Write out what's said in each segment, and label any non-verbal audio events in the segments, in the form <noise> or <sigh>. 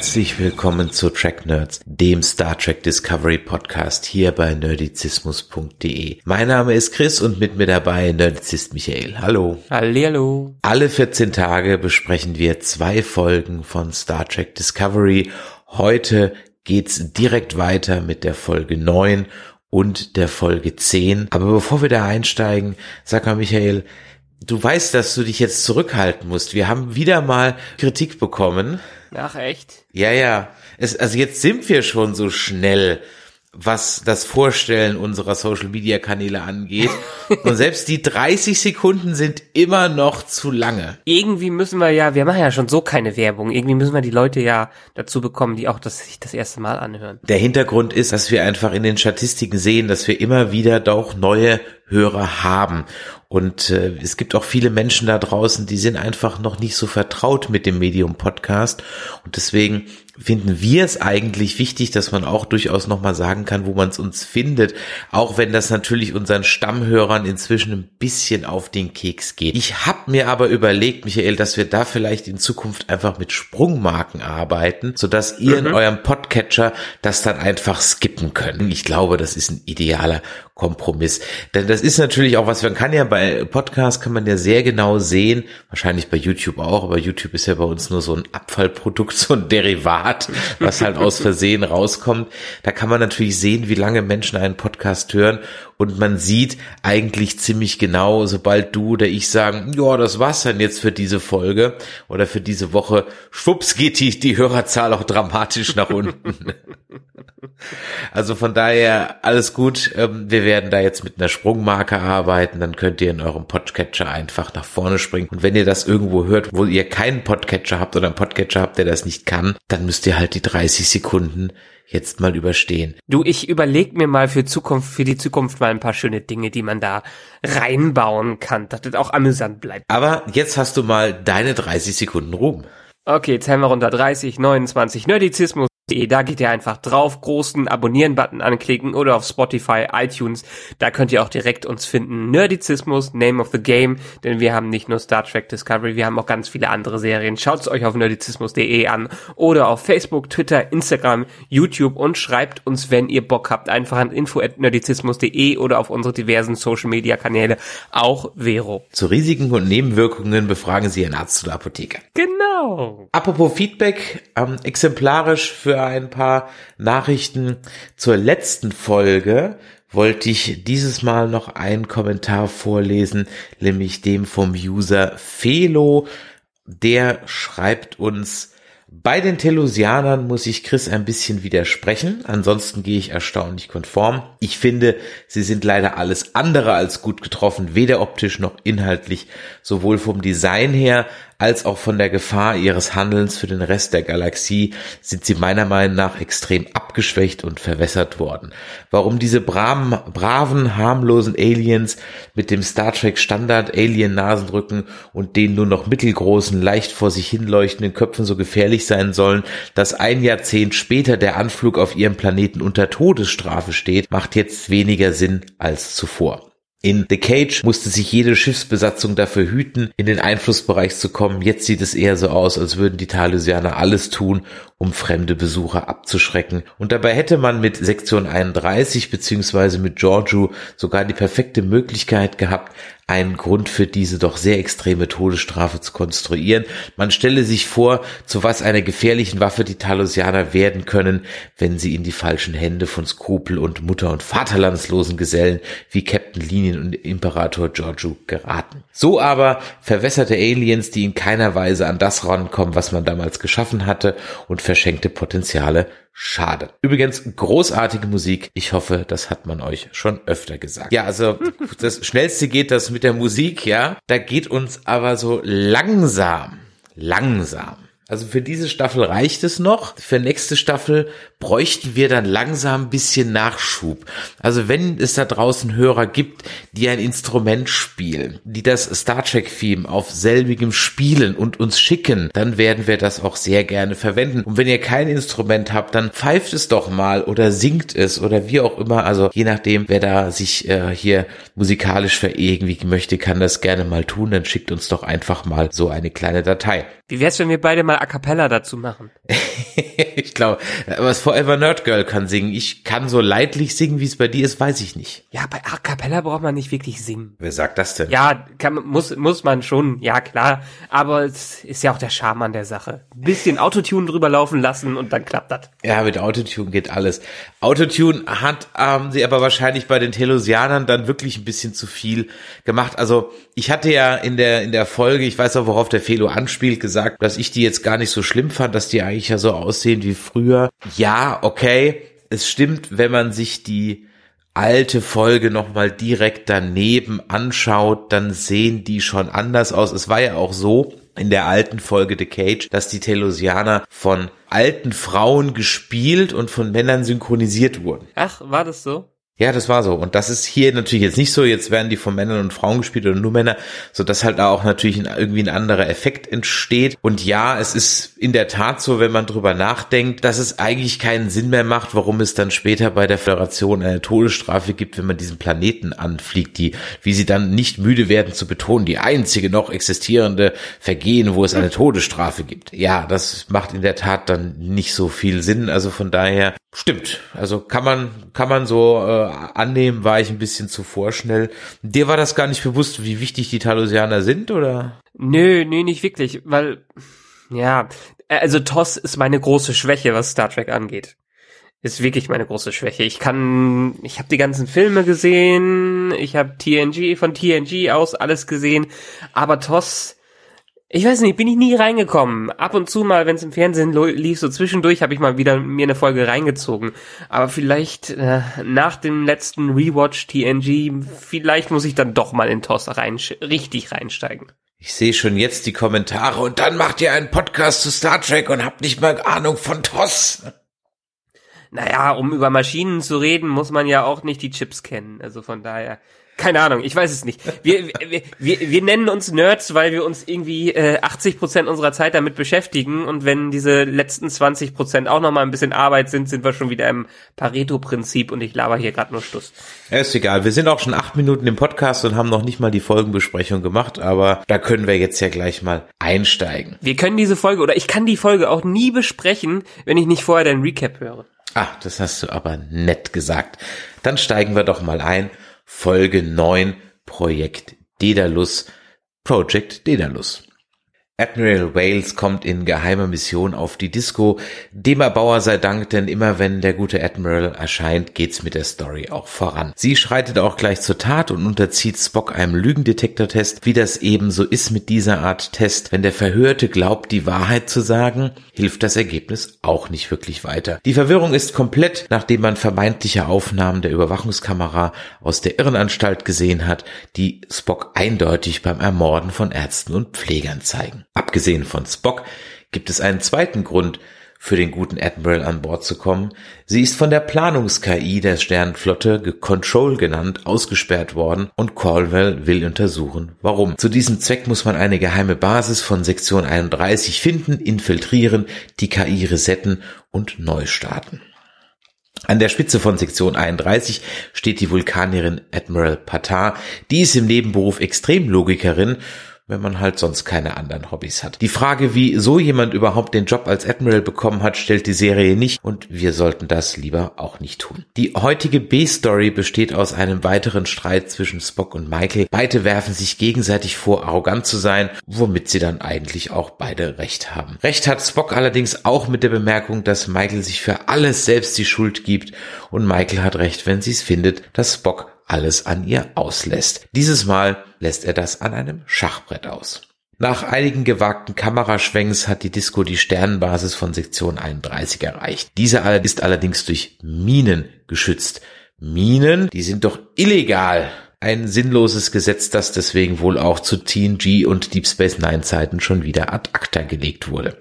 Herzlich willkommen zu Track Nerds, dem Star Trek Discovery Podcast hier bei nerdizismus.de. Mein Name ist Chris und mit mir dabei Nerdizist Michael. Hallo. Hallihallo. Alle 14 Tage besprechen wir zwei Folgen von Star Trek Discovery. Heute geht's direkt weiter mit der Folge 9 und der Folge 10. Aber bevor wir da einsteigen, sag mal Michael, du weißt, dass du dich jetzt zurückhalten musst. Wir haben wieder mal Kritik bekommen. Ach echt? Ja, ja. Es, also jetzt sind wir schon so schnell, was das Vorstellen unserer Social Media Kanäle angeht. <laughs> Und selbst die 30 Sekunden sind immer noch zu lange. Irgendwie müssen wir ja, wir machen ja schon so keine Werbung. Irgendwie müssen wir die Leute ja dazu bekommen, die auch das sich das erste Mal anhören. Der Hintergrund ist, dass wir einfach in den Statistiken sehen, dass wir immer wieder doch neue Hörer haben. Und äh, es gibt auch viele Menschen da draußen, die sind einfach noch nicht so vertraut mit dem Medium Podcast. Und deswegen finden wir es eigentlich wichtig, dass man auch durchaus nochmal sagen kann, wo man es uns findet, auch wenn das natürlich unseren Stammhörern inzwischen ein bisschen auf den Keks geht. Ich habe mir aber überlegt, Michael, dass wir da vielleicht in Zukunft einfach mit Sprungmarken arbeiten, sodass ihr mhm. in eurem Podcatcher das dann einfach skippen könnt. Ich glaube, das ist ein idealer Kompromiss. Denn das ist natürlich auch was, man kann ja bei Podcasts kann man ja sehr genau sehen, wahrscheinlich bei YouTube auch, aber YouTube ist ja bei uns nur so ein Abfallprodukt, <laughs> so ein Derivat, was halt aus Versehen rauskommt. Da kann man natürlich sehen, wie lange Menschen einen Podcast hören und man sieht eigentlich ziemlich genau, sobald du oder ich sagen, ja, das war's dann jetzt für diese Folge oder für diese Woche, schwupps geht die, die Hörerzahl auch dramatisch nach unten. <laughs> Also von daher alles gut. Ähm, wir werden da jetzt mit einer Sprungmarke arbeiten. Dann könnt ihr in eurem Podcatcher einfach nach vorne springen. Und wenn ihr das irgendwo hört, wo ihr keinen Podcatcher habt oder einen Podcatcher habt, der das nicht kann, dann müsst ihr halt die 30 Sekunden jetzt mal überstehen. Du, ich überleg mir mal für Zukunft, für die Zukunft mal ein paar schöne Dinge, die man da reinbauen kann, dass das auch amüsant bleibt. Aber jetzt hast du mal deine 30 Sekunden Ruhm. Okay, zählen wir runter 30, 29, Nerdizismus, da geht ihr einfach drauf, großen Abonnieren-Button anklicken oder auf Spotify, iTunes. Da könnt ihr auch direkt uns finden. Nerdizismus, Name of the Game, denn wir haben nicht nur Star Trek Discovery, wir haben auch ganz viele andere Serien. Schaut es euch auf nerdizismus.de an oder auf Facebook, Twitter, Instagram, YouTube und schreibt uns, wenn ihr Bock habt, einfach an info@nerdizismus.de oder auf unsere diversen Social Media Kanäle, auch Vero. Zu Risiken und Nebenwirkungen befragen Sie Ihren Arzt oder Apotheker. Genau. Apropos Feedback, ähm, exemplarisch für ein paar Nachrichten zur letzten Folge wollte ich dieses Mal noch einen Kommentar vorlesen, nämlich dem vom User Felo. Der schreibt uns, bei den Telusianern muss ich Chris ein bisschen widersprechen, ansonsten gehe ich erstaunlich konform. Ich finde, sie sind leider alles andere als gut getroffen, weder optisch noch inhaltlich, sowohl vom Design her als auch von der Gefahr ihres Handelns für den Rest der Galaxie sind sie meiner Meinung nach extrem abgeschwächt und verwässert worden. Warum diese braven, braven harmlosen Aliens mit dem Star Trek Standard Alien Nasenrücken und den nur noch mittelgroßen, leicht vor sich hinleuchtenden Köpfen so gefährlich sein sollen, dass ein Jahrzehnt später der Anflug auf ihrem Planeten unter Todesstrafe steht, macht jetzt weniger Sinn als zuvor. In The Cage musste sich jede Schiffsbesatzung dafür hüten, in den Einflussbereich zu kommen. Jetzt sieht es eher so aus, als würden die Talusianer alles tun, um fremde Besucher abzuschrecken. Und dabei hätte man mit Sektion 31 beziehungsweise mit Giorgio sogar die perfekte Möglichkeit gehabt, einen Grund für diese doch sehr extreme Todesstrafe zu konstruieren. Man stelle sich vor, zu was einer gefährlichen Waffe die Talosianer werden können, wenn sie in die falschen Hände von Skrupel und Mutter- und Vaterlandslosen Gesellen wie Captain Linien und Imperator Giorgio geraten. So aber verwässerte Aliens, die in keiner Weise an das rankommen, was man damals geschaffen hatte und verschenkte Potenziale Schade. Übrigens, großartige Musik. Ich hoffe, das hat man euch schon öfter gesagt. Ja, also <laughs> das Schnellste geht das mit der Musik, ja. Da geht uns aber so langsam, langsam also für diese Staffel reicht es noch. Für nächste Staffel bräuchten wir dann langsam ein bisschen Nachschub. Also wenn es da draußen Hörer gibt, die ein Instrument spielen, die das Star Trek Theme auf selbigem spielen und uns schicken, dann werden wir das auch sehr gerne verwenden. Und wenn ihr kein Instrument habt, dann pfeift es doch mal oder singt es oder wie auch immer. Also je nachdem, wer da sich äh, hier musikalisch verewigen möchte, kann das gerne mal tun. Dann schickt uns doch einfach mal so eine kleine Datei. Wie wär's, wenn wir beide mal A Cappella dazu machen? <laughs> ich glaube, was Forever Nerd Girl kann singen. Ich kann so leidlich singen, wie es bei dir ist, weiß ich nicht. Ja, bei A Cappella braucht man nicht wirklich singen. Wer sagt das denn? Ja, kann, muss, muss man schon, ja klar. Aber es ist ja auch der Charme an der Sache. Ein bisschen Autotune drüber laufen lassen und dann klappt das. Ja, mit Autotune geht alles. Autotune hat ähm, sie aber wahrscheinlich bei den Telosianern dann wirklich ein bisschen zu viel gemacht. Also ich hatte ja in der, in der Folge, ich weiß auch, worauf der Felo anspielt, gesagt, dass ich die jetzt gar nicht so schlimm fand, dass die eigentlich ja so aussehen wie früher. Ja, okay. Es stimmt, wenn man sich die alte Folge nochmal direkt daneben anschaut, dann sehen die schon anders aus. Es war ja auch so in der alten Folge The Cage, dass die Telosianer von alten Frauen gespielt und von Männern synchronisiert wurden. Ach, war das so? Ja, das war so. Und das ist hier natürlich jetzt nicht so. Jetzt werden die von Männern und Frauen gespielt oder nur Männer, so dass halt auch natürlich irgendwie ein anderer Effekt entsteht. Und ja, es ist in der Tat so, wenn man drüber nachdenkt, dass es eigentlich keinen Sinn mehr macht, warum es dann später bei der Föderation eine Todesstrafe gibt, wenn man diesen Planeten anfliegt, die, wie sie dann nicht müde werden zu betonen, die einzige noch existierende Vergehen, wo es eine Todesstrafe gibt. Ja, das macht in der Tat dann nicht so viel Sinn. Also von daher stimmt. Also kann man, kann man so äh, annehmen, war ich ein bisschen zu vorschnell. Dir war das gar nicht bewusst, wie wichtig die Talosianer sind, oder? Nö, nö, nicht wirklich, weil, ja, also TOS ist meine große Schwäche, was Star Trek angeht. Ist wirklich meine große Schwäche. Ich kann, ich habe die ganzen Filme gesehen, ich habe TNG von TNG aus alles gesehen, aber TOS ich weiß nicht, bin ich nie reingekommen. Ab und zu mal, wenn es im Fernsehen lief, so zwischendurch habe ich mal wieder mir eine Folge reingezogen. Aber vielleicht äh, nach dem letzten Rewatch TNG, vielleicht muss ich dann doch mal in TOS rein, richtig reinsteigen. Ich sehe schon jetzt die Kommentare und dann macht ihr einen Podcast zu Star Trek und habt nicht mal Ahnung von TOS. Naja, um über Maschinen zu reden, muss man ja auch nicht die Chips kennen. Also von daher keine Ahnung, ich weiß es nicht. Wir, wir, wir, wir nennen uns Nerds, weil wir uns irgendwie äh, 80 Prozent unserer Zeit damit beschäftigen und wenn diese letzten 20 Prozent auch noch mal ein bisschen Arbeit sind, sind wir schon wieder im Pareto-Prinzip und ich laber hier gerade nur Stuss. Ja, ist egal. Wir sind auch schon acht Minuten im Podcast und haben noch nicht mal die Folgenbesprechung gemacht, aber da können wir jetzt ja gleich mal einsteigen. Wir können diese Folge oder ich kann die Folge auch nie besprechen, wenn ich nicht vorher deinen Recap höre. Ah, das hast du aber nett gesagt. Dann steigen wir doch mal ein Folge 9 Projekt Daedalus, Project Daedalus. Admiral Wales kommt in geheimer Mission auf die Disco. Dem Erbauer sei Dank, denn immer wenn der gute Admiral erscheint, geht's mit der Story auch voran. Sie schreitet auch gleich zur Tat und unterzieht Spock einem Lügendetektortest, wie das eben so ist mit dieser Art Test. Wenn der Verhörte glaubt, die Wahrheit zu sagen, hilft das Ergebnis auch nicht wirklich weiter. Die Verwirrung ist komplett, nachdem man vermeintliche Aufnahmen der Überwachungskamera aus der Irrenanstalt gesehen hat, die Spock eindeutig beim Ermorden von Ärzten und Pflegern zeigen. Abgesehen von Spock gibt es einen zweiten Grund für den guten Admiral an Bord zu kommen. Sie ist von der Planungs-KI der Sternenflotte, Control genannt, ausgesperrt worden und Caldwell will untersuchen, warum. Zu diesem Zweck muss man eine geheime Basis von Sektion 31 finden, infiltrieren, die KI resetten und neu starten. An der Spitze von Sektion 31 steht die Vulkanierin Admiral Patar. Die ist im Nebenberuf Extremlogikerin wenn man halt sonst keine anderen Hobbys hat. Die Frage, wie so jemand überhaupt den Job als Admiral bekommen hat, stellt die Serie nicht und wir sollten das lieber auch nicht tun. Die heutige B-Story besteht aus einem weiteren Streit zwischen Spock und Michael. Beide werfen sich gegenseitig vor, arrogant zu sein, womit sie dann eigentlich auch beide recht haben. Recht hat Spock allerdings auch mit der Bemerkung, dass Michael sich für alles selbst die Schuld gibt und Michael hat recht, wenn sie es findet, dass Spock alles an ihr auslässt. Dieses Mal lässt er das an einem Schachbrett aus. Nach einigen gewagten Kameraschwenks hat die Disco die Sternenbasis von Sektion 31 erreicht. Diese ist allerdings durch Minen geschützt. Minen, die sind doch illegal. Ein sinnloses Gesetz, das deswegen wohl auch zu TNG und Deep Space Nine Zeiten schon wieder ad acta gelegt wurde.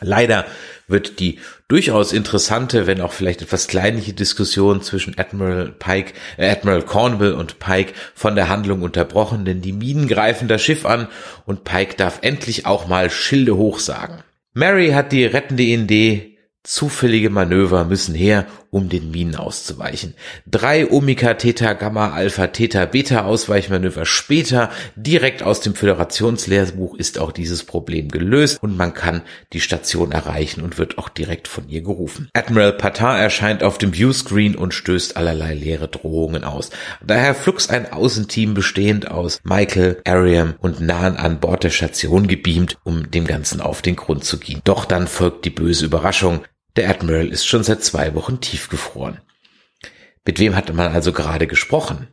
Leider wird die durchaus interessante, wenn auch vielleicht etwas kleinliche Diskussion zwischen Admiral Pike, äh, Admiral Cornwall und Pike von der Handlung unterbrochen, denn die Minen greifen das Schiff an und Pike darf endlich auch mal Schilde hochsagen. Mary hat die rettende Idee, Zufällige Manöver müssen her, um den Minen auszuweichen. Drei Omega Theta Gamma Alpha Theta Beta Ausweichmanöver später, direkt aus dem Föderationslehrbuch ist auch dieses Problem gelöst und man kann die Station erreichen und wird auch direkt von ihr gerufen. Admiral Patar erscheint auf dem Viewscreen und stößt allerlei leere Drohungen aus. Daher flux ein Außenteam bestehend aus Michael, Ariam und Nahen an Bord der Station gebeamt, um dem Ganzen auf den Grund zu gehen. Doch dann folgt die böse Überraschung. Der Admiral ist schon seit zwei Wochen tiefgefroren. Mit wem hatte man also gerade gesprochen?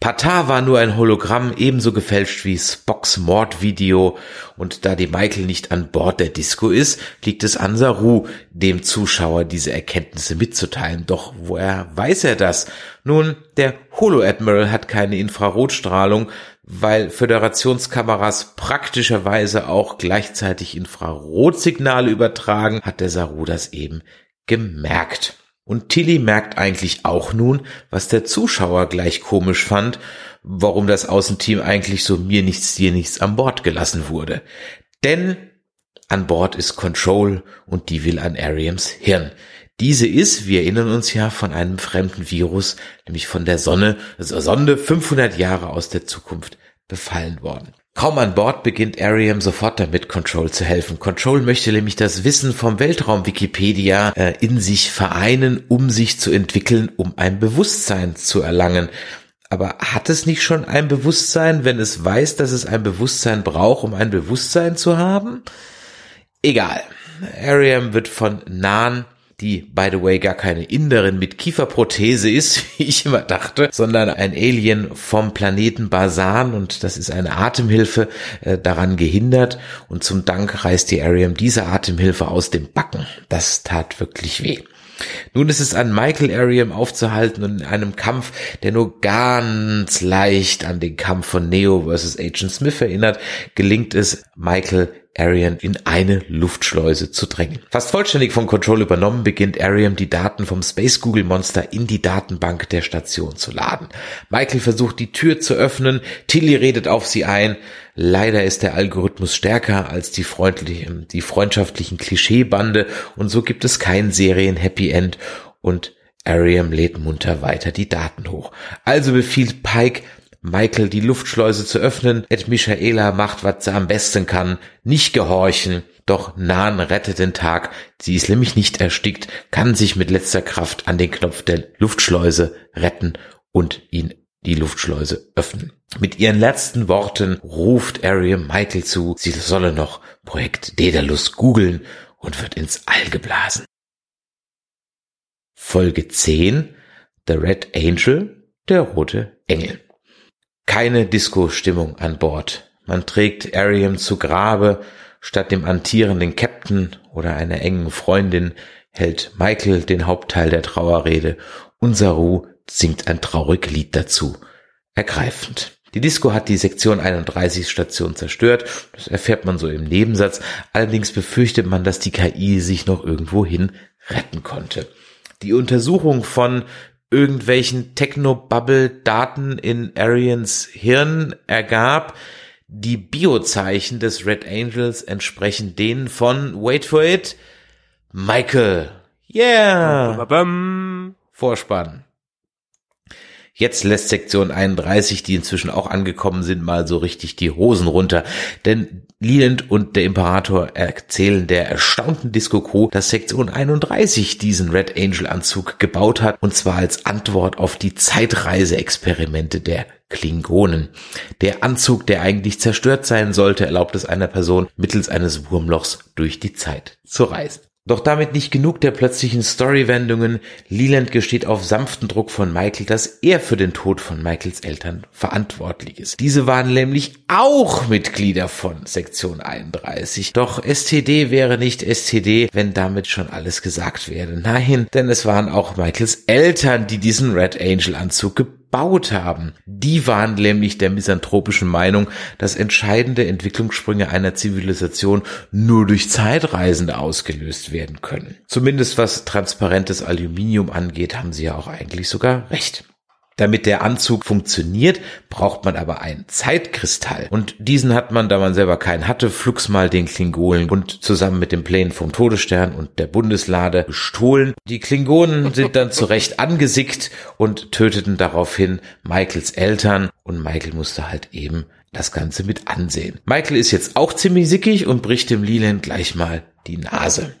Patar war nur ein Hologramm, ebenso gefälscht wie Spocks Mordvideo, und da die Michael nicht an Bord der Disco ist, liegt es an Saru, dem Zuschauer diese Erkenntnisse mitzuteilen. Doch woher weiß er das? Nun, der Holo-Admiral hat keine Infrarotstrahlung, weil Föderationskameras praktischerweise auch gleichzeitig Infrarotsignale übertragen, hat der Saru das eben gemerkt. Und Tilly merkt eigentlich auch nun, was der Zuschauer gleich komisch fand, warum das Außenteam eigentlich so mir nichts, dir nichts an Bord gelassen wurde. Denn an Bord ist Control und die will an Ariams Hirn. Diese ist, wir erinnern uns ja, von einem fremden Virus, nämlich von der Sonne, also Sonde 500 Jahre aus der Zukunft befallen worden. Kaum an Bord beginnt Ariam sofort damit, Control zu helfen. Control möchte nämlich das Wissen vom Weltraum Wikipedia äh, in sich vereinen, um sich zu entwickeln, um ein Bewusstsein zu erlangen. Aber hat es nicht schon ein Bewusstsein, wenn es weiß, dass es ein Bewusstsein braucht, um ein Bewusstsein zu haben? Egal. Ariam wird von Nan die, by the way, gar keine Inderin mit Kieferprothese ist, <laughs> wie ich immer dachte, sondern ein Alien vom Planeten Basan und das ist eine Atemhilfe äh, daran gehindert und zum Dank reißt die Ariam diese Atemhilfe aus dem Backen. Das tat wirklich weh. Nun ist es an Michael Ariam aufzuhalten und in einem Kampf, der nur ganz leicht an den Kampf von Neo vs. Agent Smith erinnert, gelingt es Michael Arian in eine Luftschleuse zu drängen. Fast vollständig von Control übernommen, beginnt Ariam die Daten vom Space Google Monster in die Datenbank der Station zu laden. Michael versucht die Tür zu öffnen, Tilly redet auf sie ein. Leider ist der Algorithmus stärker als die freundlichen, die freundschaftlichen Klischeebande und so gibt es kein Serien Happy End und Ariam lädt munter weiter die Daten hoch. Also befiehlt Pike, Michael die Luftschleuse zu öffnen. Ed Michaela macht, was sie am besten kann, nicht gehorchen. Doch Nan rettet den Tag. Sie ist nämlich nicht erstickt, kann sich mit letzter Kraft an den Knopf der Luftschleuse retten und ihn die Luftschleuse öffnen. Mit ihren letzten Worten ruft Ariam Michael zu, sie solle noch Projekt Daedalus googeln und wird ins All geblasen. Folge 10 The Red Angel, der rote Engel. Keine Disco-Stimmung an Bord. Man trägt Ariam zu Grabe, statt dem antierenden Captain oder einer engen Freundin hält Michael den Hauptteil der Trauerrede und Saru singt ein trauriges Lied dazu. Ergreifend. Die Disco hat die Sektion 31 Station zerstört. Das erfährt man so im Nebensatz. Allerdings befürchtet man, dass die KI sich noch irgendwohin retten konnte. Die Untersuchung von irgendwelchen Techno-Bubble-Daten in Arians Hirn ergab, die Biozeichen des Red Angels entsprechen denen von, wait for it, Michael. Yeah! Vorspann. Jetzt lässt Sektion 31, die inzwischen auch angekommen sind, mal so richtig die Hosen runter. Denn Leland und der Imperator erzählen der erstaunten Disco Crew, dass Sektion 31 diesen Red Angel Anzug gebaut hat, und zwar als Antwort auf die Zeitreise-Experimente der Klingonen. Der Anzug, der eigentlich zerstört sein sollte, erlaubt es einer Person, mittels eines Wurmlochs durch die Zeit zu reisen. Doch damit nicht genug der plötzlichen Storywendungen. Leland gesteht auf sanften Druck von Michael, dass er für den Tod von Michaels Eltern verantwortlich ist. Diese waren nämlich auch Mitglieder von Sektion 31. Doch STD wäre nicht STD, wenn damit schon alles gesagt wäre. Nein, denn es waren auch Michaels Eltern, die diesen Red Angel Anzug gebaut haben. Die waren nämlich der misanthropischen Meinung, dass entscheidende Entwicklungssprünge einer Zivilisation nur durch Zeitreisende ausgelöst werden können. Zumindest was transparentes Aluminium angeht, haben sie ja auch eigentlich sogar recht. Damit der Anzug funktioniert, braucht man aber einen Zeitkristall. Und diesen hat man, da man selber keinen hatte, flugs mal den Klingonen und zusammen mit den Plänen vom Todesstern und der Bundeslade gestohlen. Die Klingonen sind dann zurecht angesickt und töteten daraufhin Michaels Eltern und Michael musste halt eben das Ganze mit ansehen. Michael ist jetzt auch ziemlich sickig und bricht dem Leland gleich mal die Nase.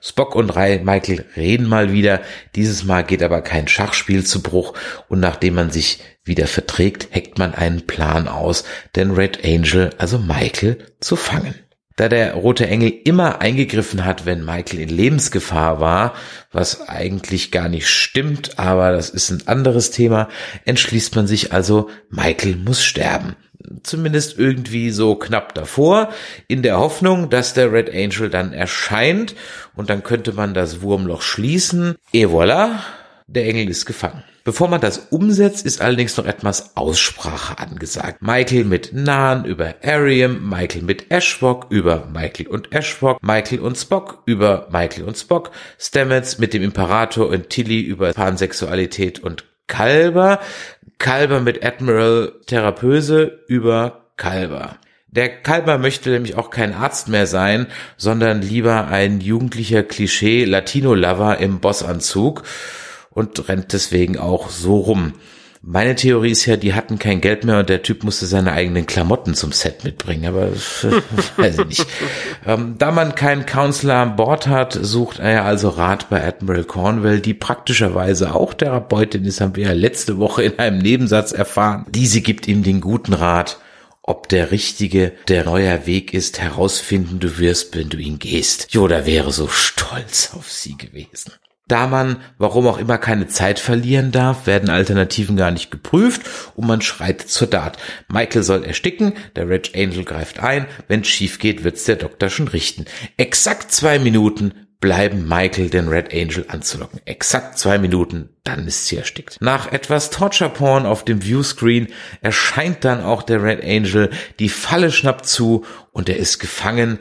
Spock und Ray Michael reden mal wieder. Dieses Mal geht aber kein Schachspiel zu Bruch und nachdem man sich wieder verträgt, heckt man einen Plan aus, den Red Angel, also Michael, zu fangen. Da der Rote Engel immer eingegriffen hat, wenn Michael in Lebensgefahr war, was eigentlich gar nicht stimmt, aber das ist ein anderes Thema, entschließt man sich also, Michael muss sterben zumindest irgendwie so knapp davor, in der Hoffnung, dass der Red Angel dann erscheint und dann könnte man das Wurmloch schließen. Et voilà, der Engel ist gefangen. Bevor man das umsetzt, ist allerdings noch etwas Aussprache angesagt. Michael mit Nan über Ariam, Michael mit Ashwok über Michael und Ashwok, Michael und Spock über Michael und Spock, Stamets mit dem Imperator und Tilly über Pansexualität und Kalber, Kalber mit Admiral Therapöse über Kalber. Der Kalber möchte nämlich auch kein Arzt mehr sein, sondern lieber ein jugendlicher Klischee Latino-Lover im Bossanzug und rennt deswegen auch so rum. Meine Theorie ist ja, die hatten kein Geld mehr und der Typ musste seine eigenen Klamotten zum Set mitbringen, aber <laughs> weiß ich nicht. Ähm, da man keinen Counselor an Bord hat, sucht er also Rat bei Admiral Cornwell, die praktischerweise auch Therapeutin ist, haben wir ja letzte Woche in einem Nebensatz erfahren. Diese gibt ihm den guten Rat, ob der richtige, der neuer Weg ist, herausfinden du wirst, wenn du ihn gehst. Yoda wäre so stolz auf sie gewesen. Da man, warum auch immer, keine Zeit verlieren darf, werden Alternativen gar nicht geprüft und man schreitet zur Tat. Michael soll ersticken, der Red Angel greift ein, wenn schief geht, wird's der Doktor schon richten. Exakt zwei Minuten bleiben Michael den Red Angel anzulocken. Exakt zwei Minuten, dann ist sie erstickt. Nach etwas Torture Porn auf dem Viewscreen erscheint dann auch der Red Angel, die Falle schnappt zu und er ist gefangen.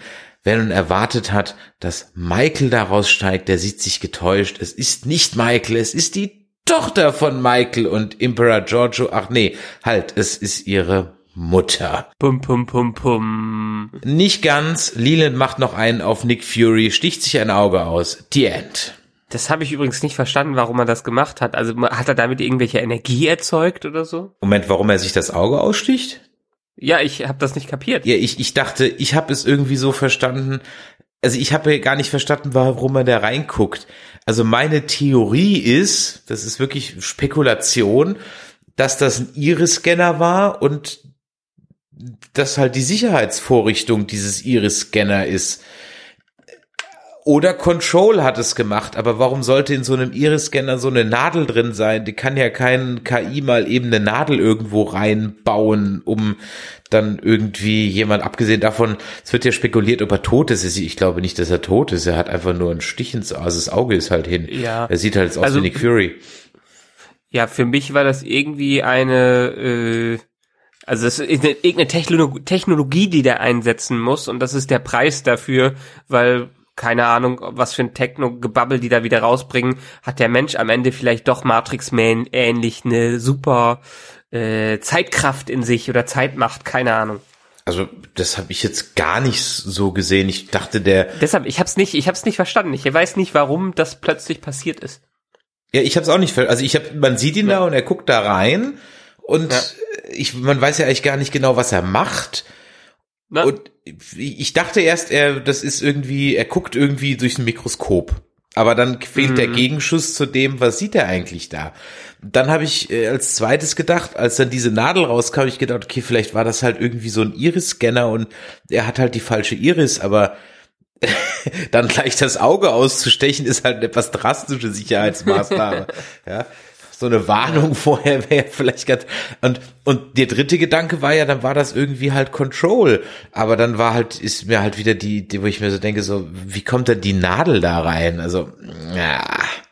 Wer nun erwartet hat, dass Michael daraus steigt, der sieht sich getäuscht. Es ist nicht Michael, es ist die Tochter von Michael und Emperor Giorgio. Ach nee, halt, es ist ihre Mutter. Pum, pum, pum, pum. Nicht ganz. Leland macht noch einen auf Nick Fury, sticht sich ein Auge aus. The End. Das habe ich übrigens nicht verstanden, warum er das gemacht hat. Also hat er damit irgendwelche Energie erzeugt oder so? Moment, warum er sich das Auge aussticht? Ja, ich habe das nicht kapiert. Ja, ich, ich dachte, ich habe es irgendwie so verstanden. Also ich habe gar nicht verstanden, warum man da reinguckt. Also meine Theorie ist, das ist wirklich Spekulation, dass das ein Iris-Scanner war und dass halt die Sicherheitsvorrichtung dieses Iris-Scanner ist. Oder Control hat es gemacht, aber warum sollte in so einem Iris-Scanner so eine Nadel drin sein? Die kann ja kein KI mal eben eine Nadel irgendwo reinbauen, um dann irgendwie jemand, abgesehen davon, es wird ja spekuliert, ob er tot ist. Ich glaube nicht, dass er tot ist. Er hat einfach nur einen Stich ins, also das Auge ist halt hin. Ja. Er sieht halt aus Also- wie Nick Fury. Ja, für mich war das irgendwie eine, äh, also es ist eine, irgendeine Techno Technologie, die der einsetzen muss und das ist der Preis dafür, weil keine Ahnung, was für ein Techno-Gebabbel die da wieder rausbringen, hat der Mensch am Ende vielleicht doch Matrix-Man ähnlich eine super äh, Zeitkraft in sich oder Zeitmacht, keine Ahnung. Also das habe ich jetzt gar nicht so gesehen. Ich dachte, der Deshalb, ich hab's nicht, ich hab's nicht verstanden. Ich weiß nicht, warum das plötzlich passiert ist. Ja, ich habe es auch nicht ver Also ich habe, man sieht ihn da und er guckt da rein und Ja. ich, man weiß ja eigentlich gar nicht genau, was er macht. Na, Und ich dachte erst, er, das ist irgendwie, er guckt irgendwie durch ein Mikroskop. Aber dann fehlt der Gegenschuss zu dem, was sieht er eigentlich da. Dann habe ich äh, als zweites gedacht, als dann diese Nadel rauskam, ich gedacht, okay, vielleicht war das halt irgendwie so ein Iris-Scanner und er hat halt die falsche Iris, aber <laughs> dann gleich das Auge auszustechen, ist halt eine etwas drastische Sicherheitsmaßnahme. <laughs> ja. So eine Warnung vorher wäre vielleicht ganz, und, und der dritte Gedanke war ja, dann war das irgendwie halt Control. Aber dann war halt, ist mir halt wieder die, die wo ich mir so denke, so, wie kommt denn die Nadel da rein? Also, ja.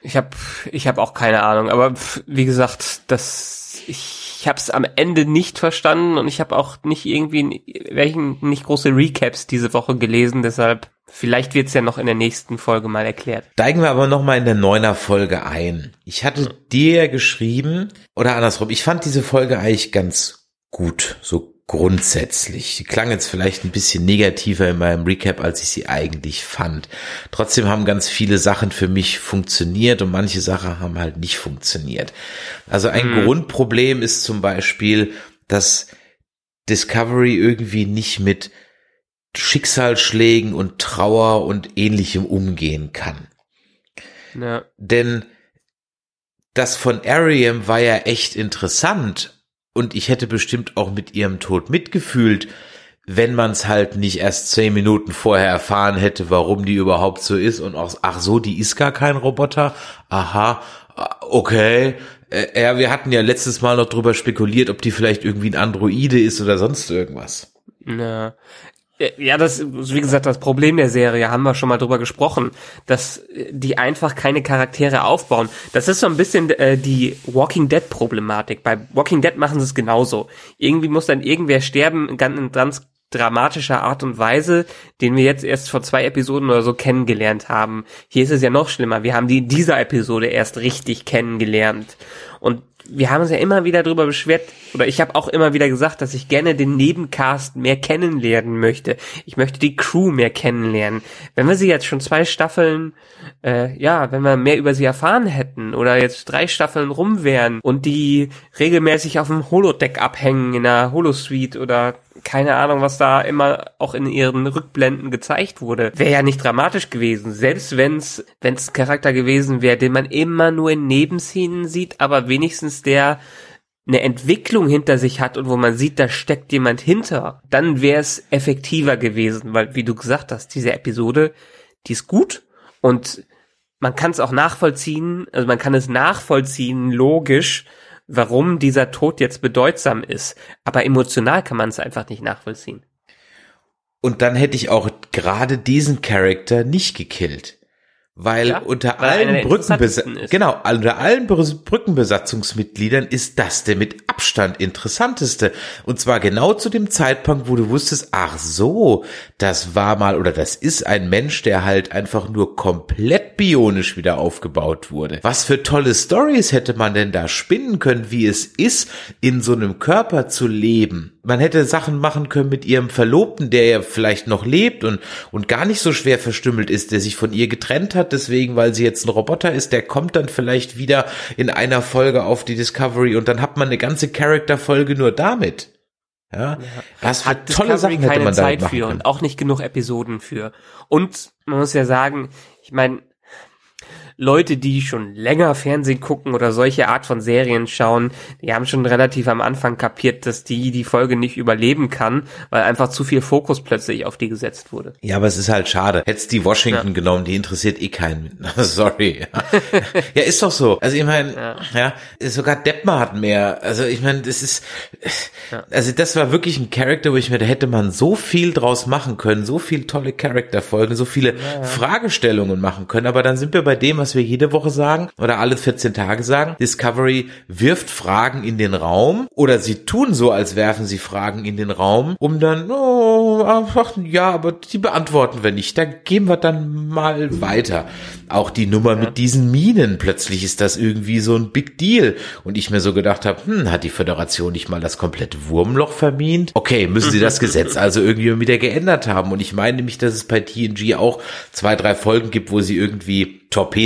Ich habe ich hab auch keine Ahnung, aber wie gesagt, das ich, ich habe es am Ende nicht verstanden und ich habe auch nicht irgendwie welchen nicht große Recaps diese Woche gelesen, deshalb vielleicht wird's ja noch in der nächsten Folge mal erklärt. Steigen wir aber noch mal in der neuner Folge ein. Ich hatte dir geschrieben oder andersrum, ich fand diese Folge eigentlich ganz gut, so grundsätzlich. Die klang jetzt vielleicht ein bisschen negativer in meinem Recap, als ich sie eigentlich fand. Trotzdem haben ganz viele Sachen für mich funktioniert und manche Sachen haben halt nicht funktioniert. Also ein mhm. Grundproblem ist zum Beispiel, dass Discovery irgendwie nicht mit Schicksalsschlägen und Trauer und ähnlichem umgehen kann. Ja. Denn das von Ariam war ja echt interessant, und ich hätte bestimmt auch mit ihrem Tod mitgefühlt, wenn man es halt nicht erst zehn Minuten vorher erfahren hätte, warum die überhaupt so ist und auch, ach so, die ist gar kein Roboter. Aha, okay. Äh, ja, wir hatten ja letztes Mal noch drüber spekuliert, ob die vielleicht irgendwie ein Androide ist oder sonst irgendwas. Na, ja, das, wie gesagt, das Problem der Serie, haben wir schon mal drüber gesprochen, dass die einfach keine Charaktere aufbauen. Das ist so ein bisschen äh, die Walking Dead Problematik. Bei Walking Dead machen sie es genauso. Irgendwie muss dann irgendwer sterben, ganz, ganz dramatischer Art und Weise, den wir jetzt erst vor zwei Episoden oder so kennengelernt haben. Hier ist es ja noch schlimmer. Wir haben die in dieser Episode erst richtig kennengelernt. Und wir haben uns ja immer wieder darüber beschwert, oder ich habe auch immer wieder gesagt, dass ich gerne den Nebencast mehr kennenlernen möchte. Ich möchte die Crew mehr kennenlernen. Wenn wir sie jetzt schon zwei Staffeln, äh, ja, wenn wir mehr über sie erfahren hätten oder jetzt drei Staffeln rum wären und die regelmäßig auf dem Holodeck abhängen in der Holosuite oder keine Ahnung, was da immer auch in ihren Rückblenden gezeigt wurde, wäre ja nicht dramatisch gewesen. Selbst wenn's wenn's Charakter gewesen wäre, den man immer nur in Nebenszenen sieht, aber wenigstens der eine Entwicklung hinter sich hat und wo man sieht, da steckt jemand hinter, dann wäre es effektiver gewesen, weil wie du gesagt hast, diese Episode, die ist gut und man kann es auch nachvollziehen, also man kann es nachvollziehen, logisch, warum dieser Tod jetzt bedeutsam ist. Aber emotional kann man es einfach nicht nachvollziehen. Und dann hätte ich auch gerade diesen Charakter nicht gekillt. Weil ja, unter weil allen Brückenbesatzungsmitgliedern, genau, unter allen Brückenbesatzungsmitgliedern ist das der mit Abstand interessanteste. Und zwar genau zu dem Zeitpunkt, wo du wusstest, ach so, das war mal oder das ist ein Mensch, der halt einfach nur komplett bionisch wieder aufgebaut wurde. Was für tolle Stories hätte man denn da spinnen können, wie es ist, in so einem Körper zu leben man hätte Sachen machen können mit ihrem Verlobten, der ja vielleicht noch lebt und, und gar nicht so schwer verstümmelt ist, der sich von ihr getrennt hat, deswegen, weil sie jetzt ein Roboter ist, der kommt dann vielleicht wieder in einer Folge auf die Discovery und dann hat man eine ganze Charakterfolge nur damit. Ja, ja. was für hat tolle Discovery Sachen hätte man Zeit für und auch nicht genug Episoden für. Und man muss ja sagen, ich meine, Leute, die schon länger Fernsehen gucken oder solche Art von Serien schauen, die haben schon relativ am Anfang kapiert, dass die die Folge nicht überleben kann, weil einfach zu viel Fokus plötzlich auf die gesetzt wurde. Ja, aber es ist halt schade. Hättest die Washington ja. genommen, die interessiert eh keinen. <laughs> Sorry. Ja. ja, ist doch so. Also ich meine, ja. ja, sogar Deppmer hat mehr. Also ich meine, das ist, also das war wirklich ein Charakter, wo ich mir, da hätte man so viel draus machen können, so viel tolle Charakterfolgen, so viele Fragestellungen machen können, aber dann sind wir bei dem, was wir jede Woche sagen oder alle 14 Tage sagen. Discovery wirft Fragen in den Raum oder sie tun so, als werfen sie Fragen in den Raum, um dann, oh, ach, ja, aber die beantworten wir nicht. Da gehen wir dann mal weiter. Auch die Nummer mit diesen Minen, plötzlich ist das irgendwie so ein Big Deal. Und ich mir so gedacht habe, hm, hat die Föderation nicht mal das komplette Wurmloch vermint? Okay, müssen sie das <laughs> Gesetz also irgendwie wieder geändert haben. Und ich meine nämlich, dass es bei TNG auch zwei, drei Folgen gibt, wo sie irgendwie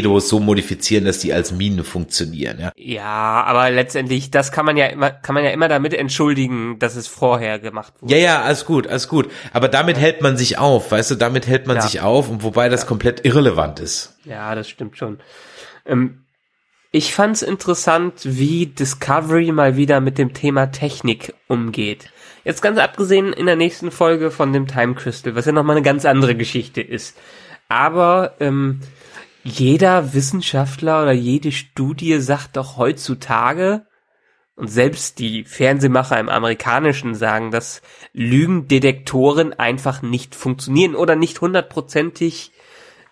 Torpedos so modifizieren, dass die als Minen funktionieren. Ja, ja aber letztendlich, das kann man ja immer, kann man ja immer damit entschuldigen, dass es vorher gemacht wurde. Ja, ja, alles gut, alles gut. Aber damit ja. hält man sich auf, weißt du, damit hält man ja. sich auf und wobei das ja. komplett irrelevant ist. Ja, das stimmt schon. Ähm, ich fand's interessant, wie Discovery mal wieder mit dem Thema Technik umgeht. Jetzt ganz abgesehen in der nächsten Folge von dem Time Crystal, was ja nochmal eine ganz andere Geschichte ist. Aber ähm, jeder Wissenschaftler oder jede Studie sagt doch heutzutage, und selbst die Fernsehmacher im Amerikanischen sagen, dass Lügendetektoren einfach nicht funktionieren oder nicht hundertprozentig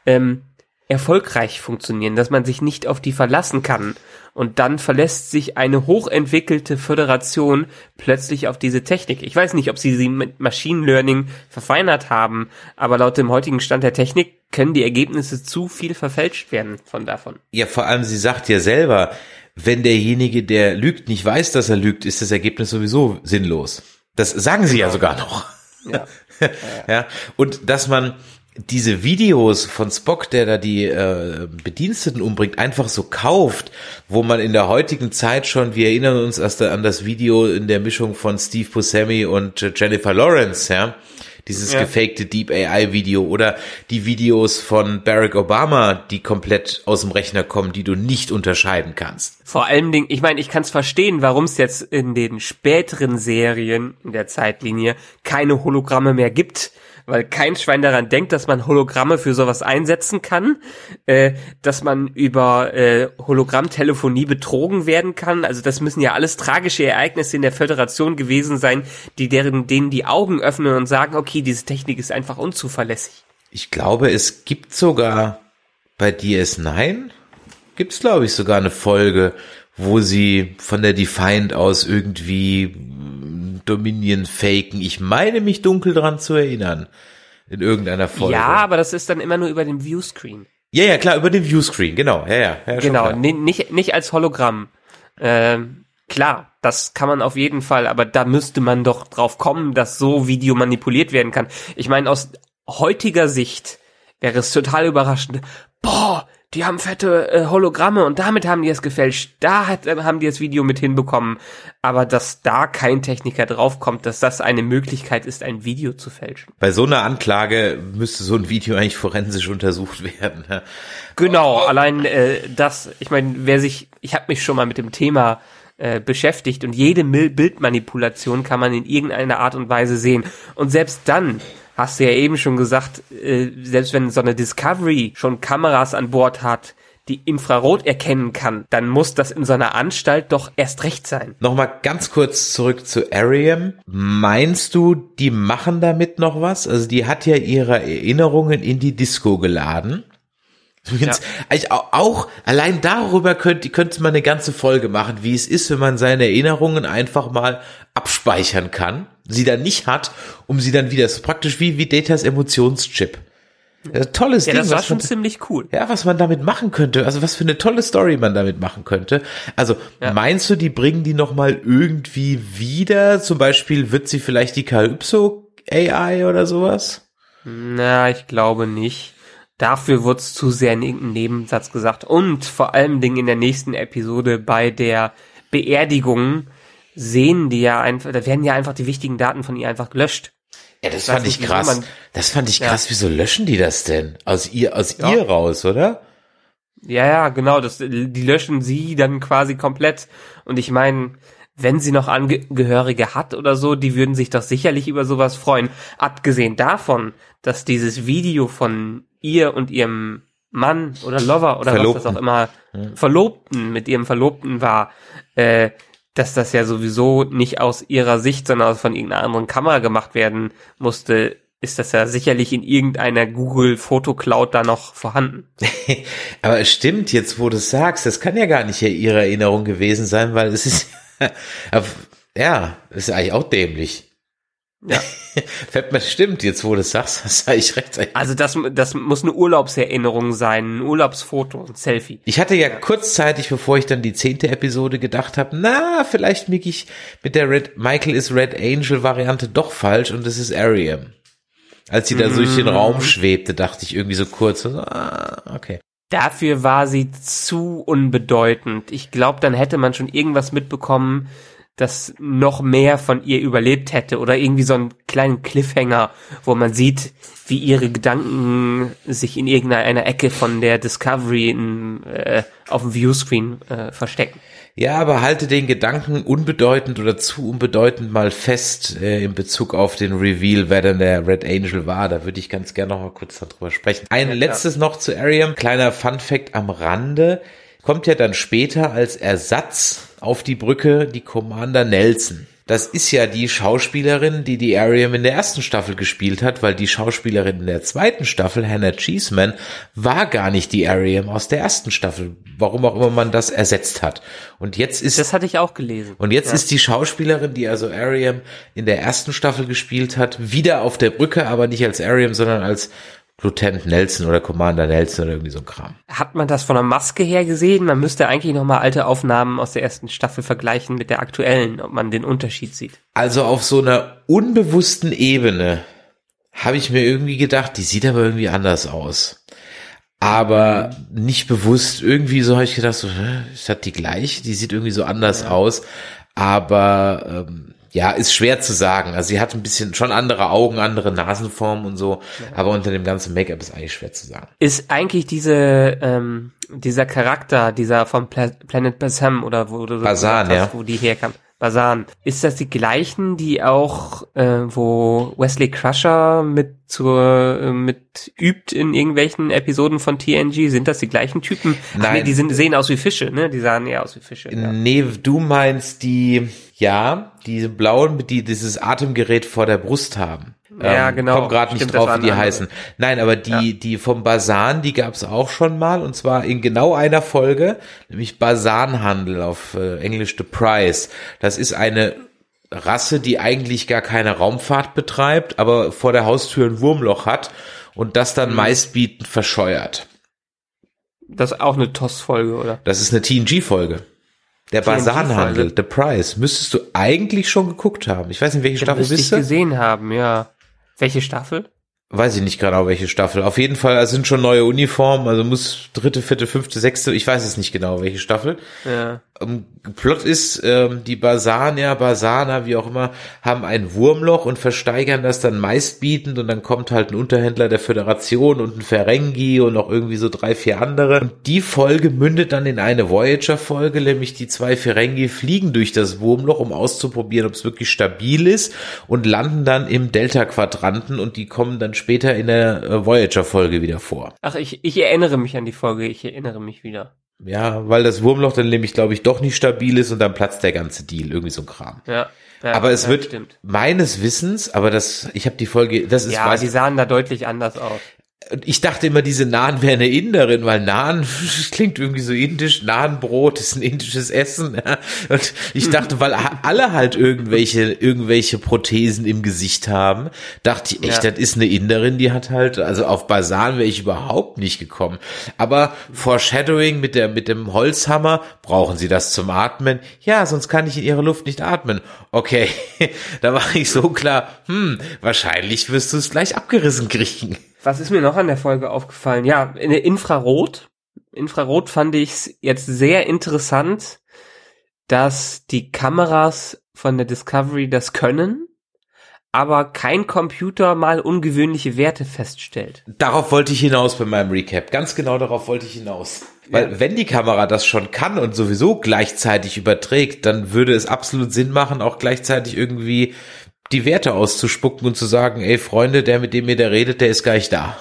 ähm, erfolgreich funktionieren, dass man sich nicht auf die verlassen kann. Und dann verlässt sich eine hochentwickelte Föderation plötzlich auf diese Technik. Ich weiß nicht, ob sie sie mit Machine Learning verfeinert haben, aber laut dem heutigen Stand der Technik können die Ergebnisse zu viel verfälscht werden von davon. Ja, vor allem, sie sagt ja selber, wenn derjenige, der lügt, nicht weiß, dass er lügt, ist das Ergebnis sowieso sinnlos. Das sagen sie ja sogar noch. Ja. <laughs> ja. Und dass man diese Videos von Spock, der da die äh, Bediensteten umbringt, einfach so kauft, wo man in der heutigen Zeit schon, wir erinnern uns erst an das Video in der Mischung von Steve Buscemi und Jennifer Lawrence, ja, dieses ja. gefakte Deep AI Video oder die Videos von Barack Obama, die komplett aus dem Rechner kommen, die du nicht unterscheiden kannst. Vor allem Dingen, ich meine, ich kann es verstehen, warum es jetzt in den späteren Serien in der Zeitlinie keine Hologramme mehr gibt weil kein Schwein daran denkt, dass man Hologramme für sowas einsetzen kann, äh, dass man über äh, Hologrammtelefonie betrogen werden kann. Also das müssen ja alles tragische Ereignisse in der Föderation gewesen sein, die deren denen die Augen öffnen und sagen, okay, diese Technik ist einfach unzuverlässig. Ich glaube, es gibt sogar bei DS9 gibt's glaube ich sogar eine Folge, wo sie von der Defiant aus irgendwie Dominion faken. Ich meine mich dunkel dran zu erinnern. In irgendeiner Folge. Ja, aber das ist dann immer nur über den Viewscreen. Ja, ja, klar, über den Viewscreen, genau. Ja, ja, ja genau, nicht, nicht als Hologramm. Ähm, klar, das kann man auf jeden Fall, aber da müsste man doch drauf kommen, dass so Video manipuliert werden kann. Ich meine, aus heutiger Sicht wäre es total überraschend. Boah, die haben fette äh, Hologramme und damit haben die es gefälscht. Da hat, äh, haben die das Video mit hinbekommen. Aber dass da kein Techniker draufkommt, dass das eine Möglichkeit ist, ein Video zu fälschen. Bei so einer Anklage müsste so ein Video eigentlich forensisch untersucht werden. Ja. Genau, oh. allein äh, das, ich meine, wer sich, ich habe mich schon mal mit dem Thema äh, beschäftigt und jede Bildmanipulation kann man in irgendeiner Art und Weise sehen. Und selbst dann hast du ja eben schon gesagt, äh, selbst wenn so eine Discovery schon Kameras an Bord hat, die Infrarot erkennen kann, dann muss das in so einer Anstalt doch erst recht sein. Nochmal ganz kurz zurück zu Ariam. Meinst du, die machen damit noch was? Also die hat ja ihre Erinnerungen in die Disco geladen. Übrigens, ja. auch, auch, allein darüber könnte, könnte man eine ganze Folge machen, wie es ist, wenn man seine Erinnerungen einfach mal abspeichern kann, sie dann nicht hat, um sie dann wieder, das ist praktisch wie, wie Datas Emotionschip. Tolles ja, Ding. Das war schon man, ziemlich cool. Ja, was man damit machen könnte. Also was für eine tolle Story man damit machen könnte. Also ja. meinst du, die bringen die noch mal irgendwie wieder? Zum Beispiel wird sie vielleicht die Calypso AI oder sowas? Na, ich glaube nicht. Dafür wurde es zu sehr in irgendeinem Nebensatz gesagt. Und vor allem Dingen in der nächsten Episode bei der Beerdigung sehen die ja einfach, da werden ja einfach die wichtigen Daten von ihr einfach gelöscht. Ja, das, fand ich krass. Man, das fand ich krass. Ja. Wieso löschen die das denn? Aus ihr, aus ja. ihr raus, oder? Ja, ja, genau. Das, die löschen sie dann quasi komplett. Und ich meine, wenn sie noch Angehörige hat oder so, die würden sich doch sicherlich über sowas freuen. Abgesehen davon, dass dieses Video von ihr und ihrem Mann oder Lover oder Verlobten. was das auch immer Verlobten mit ihrem Verlobten war, äh, dass das ja sowieso nicht aus ihrer Sicht, sondern von irgendeiner anderen Kamera gemacht werden musste, ist das ja sicherlich in irgendeiner Google Fotocloud da noch vorhanden. <laughs> Aber es stimmt jetzt, wo du es sagst, das kann ja gar nicht ihre Erinnerung gewesen sein, weil es ist, <laughs> ja, ist eigentlich auch dämlich. Ja. <laughs> Stimmt, jetzt wo du es sagst, <laughs> hast du eigentlich recht. Also das, das muss eine Urlaubserinnerung sein, ein Urlaubsfoto, ein Selfie. Ich hatte ja kurzzeitig, bevor ich dann die zehnte Episode gedacht habe, na, vielleicht liege ich mit der Red, Michael is Red Angel Variante doch falsch und es ist Ariam. Als sie da mm. durch den Raum schwebte, dachte ich irgendwie so kurz, so, ah, okay. Dafür war sie zu unbedeutend. Ich glaube, dann hätte man schon irgendwas mitbekommen, das noch mehr von ihr überlebt hätte oder irgendwie so einen kleinen Cliffhanger, wo man sieht, wie ihre Gedanken sich in irgendeiner Ecke von der Discovery in, äh, auf dem Viewscreen äh, verstecken. Ja, aber halte den Gedanken unbedeutend oder zu unbedeutend mal fest äh, in Bezug auf den Reveal, wer denn der Red Angel war. Da würde ich ganz gerne noch mal kurz darüber sprechen. Ein ja, letztes klar. noch zu Ariam. Kleiner Fun Fact am Rande. Kommt ja dann später als Ersatz auf die Brücke die Commander Nelson. das ist ja die Schauspielerin, die die Ariam in der ersten Staffel gespielt hat, weil die Schauspielerin in der zweiten Staffel, Hannah Cheeseman, war gar nicht die Ariam aus der ersten Staffel. Warum auch immer man das ersetzt hat. Und jetzt ist Das hatte ich auch gelesen. und jetzt Ja. ist die Schauspielerin, die also Ariam in der ersten Staffel gespielt hat, wieder auf der Brücke, aber nicht als Ariam, sondern als Lieutenant Nelson oder Commander Nelson oder irgendwie so ein Kram. Hat man das von der Maske her gesehen? Man müsste eigentlich nochmal alte Aufnahmen aus der ersten Staffel vergleichen mit der aktuellen, ob man den Unterschied sieht. Also auf so einer unbewussten Ebene habe ich mir irgendwie gedacht, die sieht aber irgendwie anders aus. Aber nicht bewusst, irgendwie so habe ich gedacht, so, ist das die gleiche? Die sieht irgendwie so anders aus. Aber ähm, ja, ist schwer zu sagen. Also sie hat ein bisschen schon andere Augen, andere Nasenformen und so. Aber unter dem ganzen Make-up ist eigentlich schwer zu sagen. Ist eigentlich diese, ähm, dieser Charakter, dieser von Pla Planet Bassam oder wo du so Basan, hast, ja. wo die herkam, Basan, ist das die gleichen, die auch, äh, wo Wesley Crusher mit zur, äh, mit übt in irgendwelchen Episoden von TNG? Sind das die gleichen Typen? Ach Nein. nee, die sind, sehen aus wie Fische, ne? Die sahen eher aus wie Fische. Ja. Nee, du meinst die, ja, diese blauen, die dieses Atemgerät vor der Brust haben. Ja, genau. Komm gerade nicht drauf, wie die andere. heißen. Nein, aber die, die vom Basan, die gab's auch schon mal und zwar in genau einer Folge, nämlich Basanhandel auf äh, Englisch The Price. Das ist eine Rasse, die eigentlich gar keine Raumfahrt betreibt, aber vor der Haustür ein Wurmloch hat und das Mhm. dann meistbietend verscheuert. Das ist auch eine TOS-Folge, oder? Das ist eine TNG-Folge. Der? Basanhandel, The Price, müsstest du eigentlich schon geguckt haben. Ich weiß nicht, welche Staffel Müsste ich bist du? gesehen haben, ja. Welche Staffel? Weiß ich nicht genau, welche Staffel. Auf jeden Fall es sind schon neue Uniformen, also muss dritte, vierte, fünfte, sechste, ich weiß es nicht genau, welche Staffel. Ja. Plot ist, ähm, die Basanier, Basaner, wie auch immer, haben ein Wurmloch und versteigern das dann meistbietend und dann kommt halt ein Unterhändler der Föderation und ein Ferengi und noch irgendwie so drei, vier andere. Und die Folge mündet dann in eine Voyager-Folge, nämlich die zwei Ferengi fliegen durch das Wurmloch, um auszuprobieren, ob es wirklich stabil ist und landen dann im Delta-Quadranten und die kommen dann später in der äh, Voyager-Folge wieder vor. Ach, ich, ich erinnere mich an die Folge, ich erinnere mich wieder. Ja, weil das Wurmloch dann nämlich, glaube ich, doch nicht stabil ist und dann platzt der ganze Deal, irgendwie so ein Kram. Ja. ja aber es ja, wird Stimmt. meines Wissens, aber das, ich habe die Folge, das ist, Ja, weiß, die sahen da deutlich anders aus. Ich dachte immer, diese Naan wäre eine Inderin, weil Naan <laughs> klingt irgendwie so indisch. Nahenbrot ist ein indisches Essen. Ja. Und ich dachte, weil alle halt irgendwelche, irgendwelche Prothesen im Gesicht haben, dachte ich echt, Ja. das ist eine Inderin, die hat halt, also auf Basan wäre ich überhaupt nicht gekommen. Aber Foreshadowing mit der, mit dem Holzhammer, brauchen sie das zum Atmen? Ja, sonst kann ich in ihrer Luft nicht atmen. Okay, <laughs> da war ich so klar, hm, wahrscheinlich wirst du es gleich abgerissen kriegen. Was ist mir noch an der Folge aufgefallen? Ja, in der Infrarot. Infrarot fand ich es jetzt sehr interessant, dass die Kameras von der Discovery das können, aber kein Computer mal ungewöhnliche Werte feststellt. Darauf wollte ich hinaus bei meinem Recap. Ganz genau darauf wollte ich hinaus. Weil Ja. wenn die Kamera das schon kann und sowieso gleichzeitig überträgt, dann würde es absolut Sinn machen, auch gleichzeitig irgendwie die Werte auszuspucken und zu sagen, ey Freunde, der mit dem ihr da redet, der ist gar nicht da.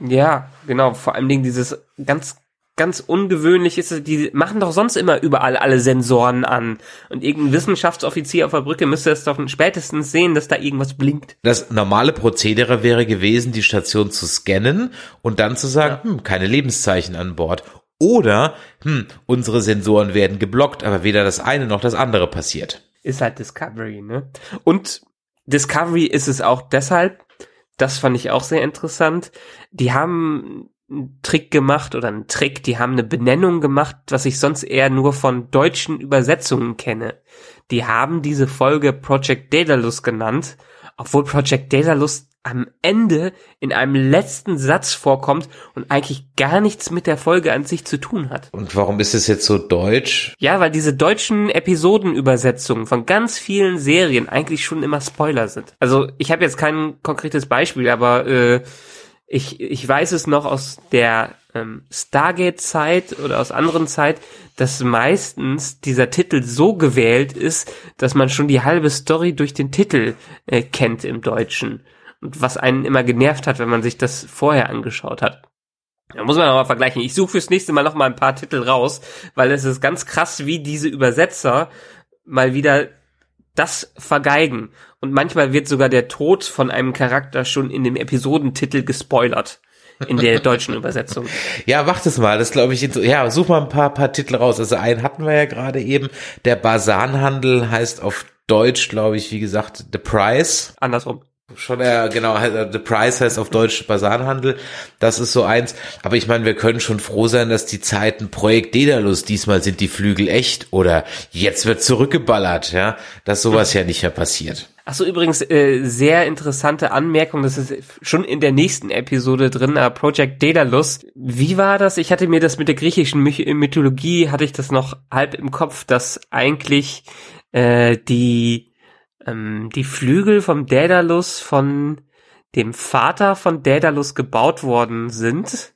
Ja, genau. Vor allem Dingen dieses ganz, ganz ungewöhnlich ist, die machen doch sonst immer überall alle Sensoren an. Und irgendein Wissenschaftsoffizier auf der Brücke müsste es doch spätestens sehen, dass da irgendwas blinkt. Das normale Prozedere wäre gewesen, die Station zu scannen und dann zu sagen, hm, keine Lebenszeichen an Bord. Oder, hm, unsere Sensoren werden geblockt, aber weder das eine noch das andere passiert. Ist halt Discovery, ne? Und Discovery ist es auch deshalb, das fand ich auch sehr interessant, die haben einen Trick gemacht oder einen Trick, die haben eine Benennung gemacht, was ich sonst eher nur von deutschen Übersetzungen kenne. Die haben diese Folge Project Daedalus genannt, obwohl Project Daedalus am Ende in einem letzten Satz vorkommt und eigentlich gar nichts mit der Folge an sich zu tun hat. Und warum ist es jetzt so deutsch? Ja, weil diese deutschen Episodenübersetzungen von ganz vielen Serien eigentlich schon immer Spoiler sind. Also ich habe jetzt kein konkretes Beispiel, aber äh, ich, ich weiß es noch aus der ähm, Stargate-Zeit oder aus anderen Zeit, dass meistens dieser Titel so gewählt ist, dass man schon die halbe Story durch den Titel äh, kennt im Deutschen. Und was einen immer genervt hat, wenn man sich das vorher angeschaut hat. Da muss man noch mal vergleichen. Ich suche fürs nächste Mal noch mal ein paar Titel raus, weil es ist ganz krass, wie diese Übersetzer mal wieder das vergeigen. Und manchmal wird sogar der Tod von einem Charakter schon in dem Episodentitel gespoilert. In der <laughs> deutschen Übersetzung. Ja, mach das mal. Das glaube ich. Ja, such mal ein paar, paar Titel raus. Also einen hatten wir ja gerade eben. Der Basanhandel heißt auf Deutsch, glaube ich, wie gesagt, The Price. Andersrum. Schon ja, genau, The Price heißt auf Deutsch Basanhandel. Das ist so eins. Aber ich meine, wir können schon froh sein, dass die Zeiten Projekt Dedalus, diesmal sind die Flügel echt oder jetzt wird zurückgeballert, ja, dass sowas ja nicht mehr passiert. Ach so, übrigens, äh, sehr interessante Anmerkung, das ist schon in der nächsten Episode drin, äh, Project Daedalus. Wie war das? Ich hatte mir das mit der griechischen Mythologie, hatte ich das noch halb im Kopf, dass eigentlich äh, die ähm, die Flügel vom Daedalus von dem Vater von Daedalus gebaut worden sind.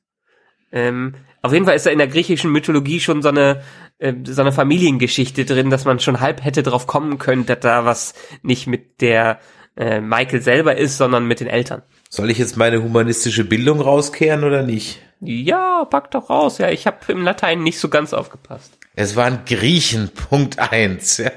Ähm, auf jeden Fall ist da in der griechischen Mythologie schon so eine äh, so eine Familiengeschichte drin, dass man schon halb hätte drauf kommen können, dass da was nicht mit der äh, Michael selber ist, sondern mit den Eltern. Soll ich jetzt meine humanistische Bildung rauskehren oder nicht? Ja, pack doch raus. Ja, ich habe im Latein nicht so ganz aufgepasst. Es waren Griechen, Punkt eins. Ja.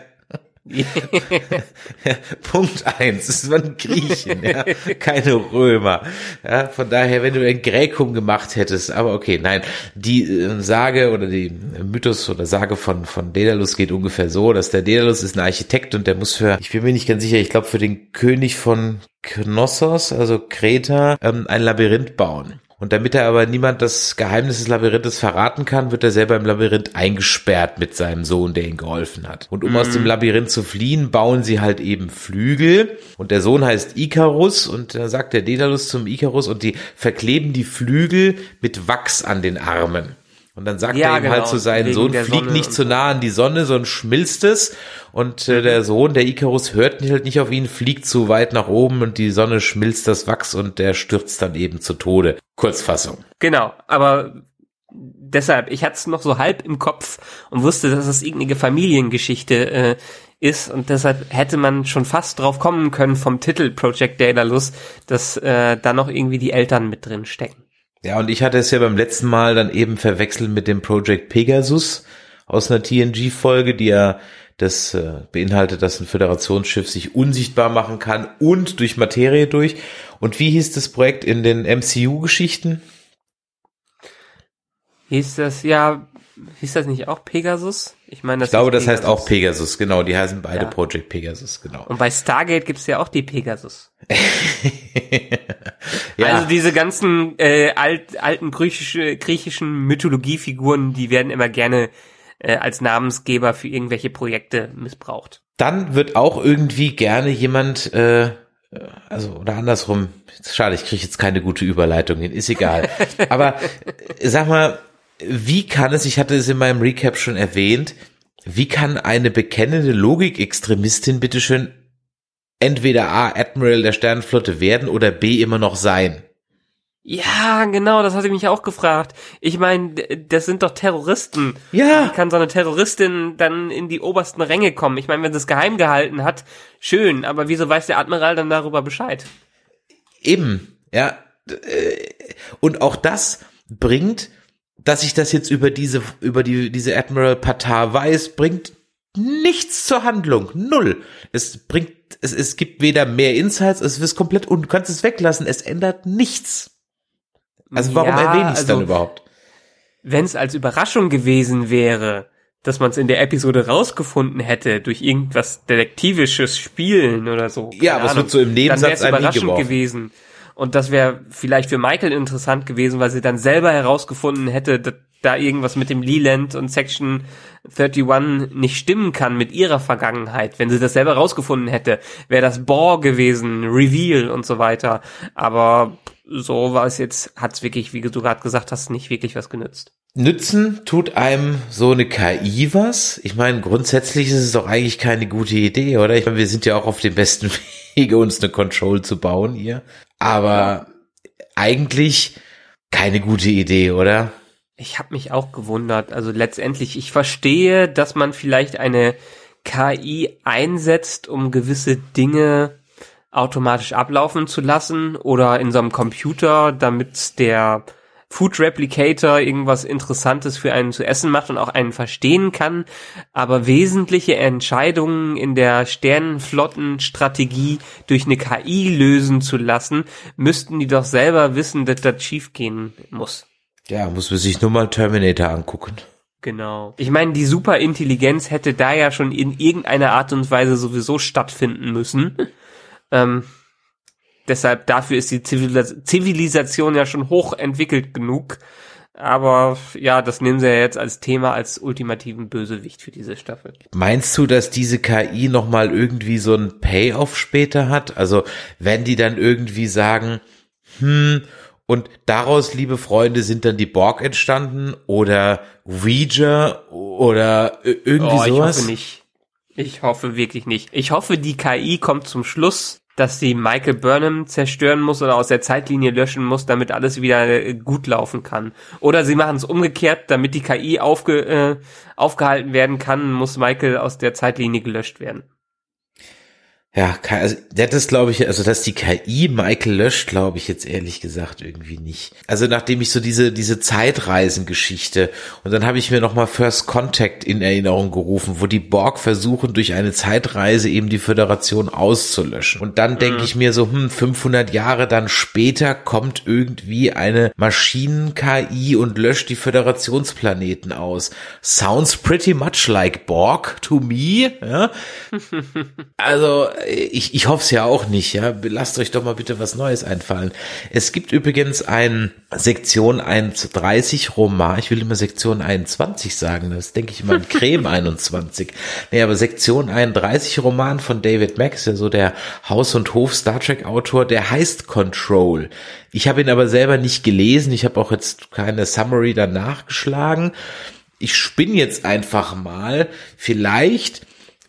<laughs> Punkt eins, es waren Griechen, ja, keine Römer. Ja, von daher, wenn du ein Gräkum gemacht hättest, aber okay, nein, die äh, Sage oder die Mythos oder Sage von von Daedalus geht ungefähr so, dass der Daedalus ist ein Architekt und der muss für, ich bin mir nicht ganz sicher, ich glaube für den König von Knossos, also Kreta, ähm, ein Labyrinth bauen. Und damit er aber niemand das Geheimnis des Labyrinthes verraten kann, wird er selber im Labyrinth eingesperrt mit seinem Sohn, der ihm geholfen hat. Und um mhm. aus dem Labyrinth zu fliehen, bauen sie halt eben Flügel. Und der Sohn heißt Icarus und da sagt der Daedalus zum Icarus und die verkleben die Flügel mit Wachs an den Armen. Und dann sagt ja, er ihm genau, halt zu seinem Sohn, flieg nicht zu nah an die Sonne, sonst schmilzt es. Und äh, der Sohn, der Icarus, hört halt nicht auf ihn, fliegt zu weit nach oben und die Sonne schmilzt das Wachs und der stürzt dann eben zu Tode. Kurzfassung. Genau, aber deshalb, ich hatte es noch so halb im Kopf und wusste, dass es irgendeine Familiengeschichte äh, ist und deshalb hätte man schon fast drauf kommen können vom Titel Project Daedalus, dass äh, da noch irgendwie die Eltern mit drin stecken. Ja, und ich hatte es ja beim letzten Mal dann eben verwechselt mit dem Project Pegasus aus einer TNG-Folge, die ja das äh, beinhaltet, dass ein Föderationsschiff sich unsichtbar machen kann und durch Materie durch. Und wie hieß das Projekt in den MCU-Geschichten? Hieß das ja, hieß das nicht auch Pegasus? Ich meine, das Ich glaube, das Pegasus. heißt auch Pegasus, genau. Die heißen beide ja. Project Pegasus, genau. Und bei Stargate gibt's ja auch die Pegasus. <laughs> ja. Also diese ganzen äh, alt, alten griechische, griechischen Mythologiefiguren, die werden immer gerne äh, als Namensgeber für irgendwelche Projekte missbraucht. Dann wird auch irgendwie gerne jemand, äh, also oder andersrum, schade, ich kriege jetzt keine gute Überleitung hin, ist egal. <laughs> Aber sag mal, wie kann es, ich hatte es in meinem Recap schon erwähnt, wie kann eine bekennende Logikextremistin bitteschön entweder A, Admiral der Sternenflotte werden oder B, immer noch sein? Ja, genau, das hatte ich mich auch gefragt. Ich meine, das sind doch Terroristen. Ja. Wie kann so eine Terroristin dann in die obersten Ränge kommen? Ich meine, wenn sie es geheim gehalten hat, schön, aber wieso weiß der Admiral dann darüber Bescheid? Eben, ja. Äh, und auch das bringt, dass ich das jetzt über diese, über die, diese Admiral Patar weiß, bringt nichts zur Handlung. Null. Es bringt, es, es gibt weder mehr Insights, es ist komplett, und du kannst es weglassen, es ändert nichts. Also warum ja, erwähne ich es also, dann überhaupt? Wenn es als Überraschung gewesen wäre, dass man es in der Episode rausgefunden hätte durch irgendwas detektivisches Spielen oder so. Ja, aber es wird so im Nebensatz dann Überraschung gewesen. Und das wäre vielleicht für Michael interessant gewesen, weil sie dann selber herausgefunden hätte, dass da irgendwas mit dem Leland und Section 31 nicht stimmen kann mit ihrer Vergangenheit. Wenn sie das selber rausgefunden hätte, wäre das Bohr gewesen, Reveal und so weiter. Aber so war es jetzt, hat es wirklich, wie du gerade gesagt hast, nicht wirklich was genützt. Nützen tut einem so eine KI was? Ich meine, grundsätzlich ist es doch eigentlich keine gute Idee, oder? Ich meine, wir sind ja auch auf dem besten <laughs> Wege, uns eine Control zu bauen hier. Aber eigentlich keine gute Idee, oder? Ich habe mich auch gewundert. Also letztendlich, ich verstehe, dass man vielleicht eine KI einsetzt, um gewisse Dinge automatisch ablaufen zu lassen oder in so einem Computer, damit der Food Replicator irgendwas Interessantes für einen zu essen macht und auch einen verstehen kann, aber wesentliche Entscheidungen in der Sternenflottenstrategie durch eine KI lösen zu lassen, müssten die doch selber wissen, dass das schiefgehen muss. Ja, muss man sich nur mal Terminator angucken. Genau. Ich meine, die Superintelligenz hätte da ja schon in irgendeiner Art und Weise sowieso stattfinden müssen. <laughs> ähm, deshalb dafür ist die Zivilis Zivilisation ja schon hoch entwickelt genug. Aber ja, das nehmen sie ja jetzt als Thema, als ultimativen Bösewicht für diese Staffel. Meinst du, dass diese KI nochmal irgendwie so ein Payoff später hat? Also wenn die dann irgendwie sagen, hm, und daraus, liebe Freunde, sind dann die Borg entstanden oder Ouija oder irgendwie oh, sowas? Ich hoffe nicht. Ich hoffe wirklich nicht. Ich hoffe, die KI kommt zum Schluss, dass sie Michael Burnham zerstören muss oder aus der Zeitlinie löschen muss, damit alles wieder äh, gut laufen kann. Oder sie machen es umgekehrt, damit die KI aufge, äh, aufgehalten werden kann, muss Michael aus der Zeitlinie gelöscht werden. Ja, also das ist glaube ich, also dass die KI Michael löscht, glaube ich jetzt ehrlich gesagt irgendwie nicht. Also nachdem ich so diese diese Zeitreisengeschichte und dann habe ich mir noch mal First Contact in Erinnerung gerufen, wo die Borg versuchen durch eine Zeitreise eben die Föderation auszulöschen. Und dann denke mhm. ich mir so, hm, 500 Jahre dann später kommt irgendwie eine Maschinen KI und löscht die Föderationsplaneten aus. Sounds pretty much like Borg to me, ja? <laughs> Also ich, ich hoffe es ja auch nicht, ja. Lasst euch doch mal bitte was Neues einfallen. Es gibt übrigens ein Sektion 31 Roman, ich will immer Sektion 21 sagen, das denke ich immer an Creme <laughs> 21. Nee, aber Sektion 31 Roman von David Max, ja so der Haus- und Hof Star Trek Autor, der heißt Control. Ich habe ihn aber selber nicht gelesen, ich habe auch jetzt keine Summary danach geschlagen. Ich spinne jetzt einfach mal, vielleicht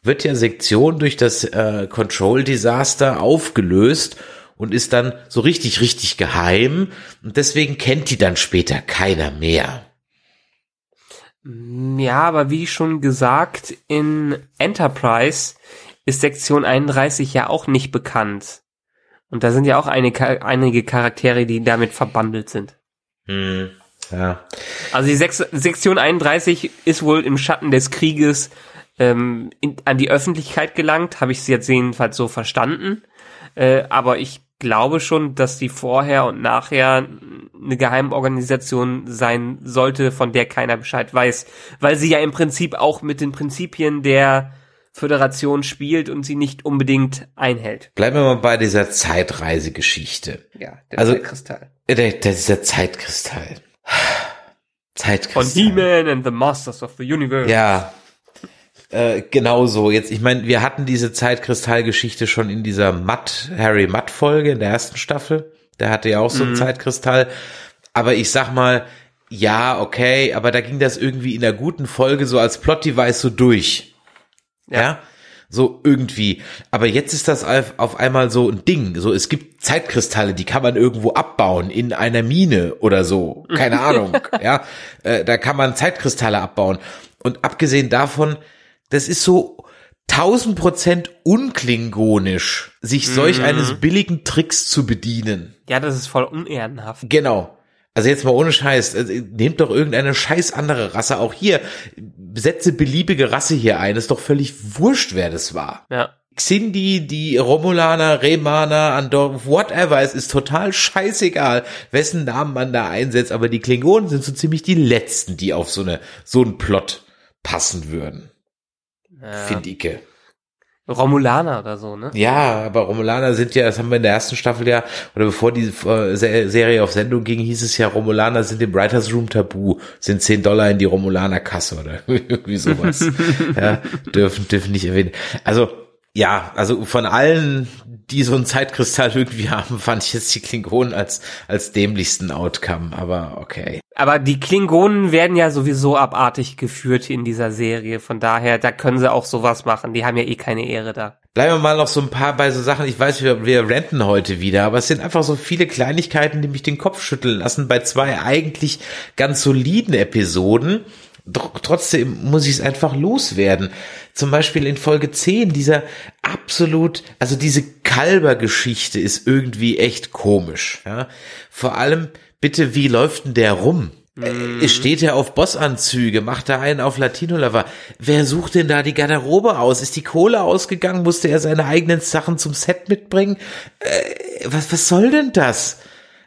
wird ja Sektion durch das äh, Control Disaster aufgelöst und ist dann so richtig, richtig geheim und deswegen kennt die dann später keiner mehr. Mm, ja, aber wie schon gesagt, in Enterprise ist Sektion 31 ja auch nicht bekannt. Und da sind ja auch einige, einige Charaktere, die damit verbandelt sind. Hm, ja. Also die Sek Sektion 31 ist wohl im Schatten des Krieges ähm, in, an die Öffentlichkeit gelangt, habe ich es jetzt jedenfalls so verstanden. Äh, aber ich glaube schon, dass die vorher und nachher eine Geheimorganisation sein sollte, von der keiner Bescheid weiß, weil sie ja im Prinzip auch mit den Prinzipien der Föderation spielt und sie nicht unbedingt einhält. Bleiben wir mal bei dieser Zeitreisegeschichte. Ja, der also, Zeitkristall. Der, der, dieser Zeitkristall. <sighs> Zeitkristall. Von He-Man and the Masters of the Universe. Ja, äh, genauso. Jetzt, ich meine, wir hatten diese Zeitkristallgeschichte schon in dieser Matt, Harry Matt Folge in der ersten Staffel. Der hatte ja auch so einen mhm. Zeitkristall. Aber ich sag mal, ja, okay, aber da ging das irgendwie in der guten Folge so als Plot-Device so durch. Ja. ja. So irgendwie. Aber jetzt ist das auf einmal so ein Ding. So, es gibt Zeitkristalle, die kann man irgendwo abbauen in einer Mine oder so. Keine <laughs> Ahnung. ja. Äh, da kann man Zeitkristalle abbauen. Und abgesehen davon, das ist so tausend Prozent unklingonisch, sich solch mhm. eines billigen Tricks zu bedienen. Ja, das ist voll unehrenhaft. Genau. Also jetzt mal ohne Scheiß, also nehmt doch irgendeine scheiß andere Rasse auch hier, setze beliebige Rasse hier ein, ist doch völlig wurscht, wer das war. Ja. Xindi, die Romulaner, Remaner, Andor, whatever, es ist total scheißegal, wessen Namen man da einsetzt, aber die Klingonen sind so ziemlich die letzten, die auf so eine, so einen Plot passen würden. Ja. Finde ich. Romulaner oder so, ne? Ja, aber Romulaner sind ja, das haben wir in der ersten Staffel ja, oder bevor die äh, Serie auf Sendung ging, hieß es ja, Romulaner sind im Writers Room tabu, sind 10 Dollar in die Romulaner Kasse oder <laughs> irgendwie sowas. <laughs> ja, dürfen, dürfen nicht erwähnen. Also, ja, also von allen, die so einen Zeitkristall irgendwie haben, <laughs> fand ich jetzt die Klingonen als, als dämlichsten Outcome, aber okay. Aber die Klingonen werden ja sowieso abartig geführt in dieser Serie, von daher, da können sie auch sowas machen, die haben ja eh keine Ehre da. Bleiben wir mal noch so ein paar bei so Sachen, ich weiß, wir, wir renten heute wieder, aber es sind einfach so viele Kleinigkeiten, die mich den Kopf schütteln lassen bei zwei eigentlich ganz soliden Episoden trotzdem muss ich es einfach loswerden. Zum Beispiel in Folge 10, dieser absolut, also diese Kalber-Geschichte ist irgendwie echt komisch. Ja? Vor allem, bitte, wie läuft denn der rum? Mm. Es steht ja auf Bossanzüge, macht da einen auf Latino-Lover. Wer sucht denn da die Garderobe aus? Ist die Kohle ausgegangen? Musste er seine eigenen Sachen zum Set mitbringen? Äh, was, was soll denn das?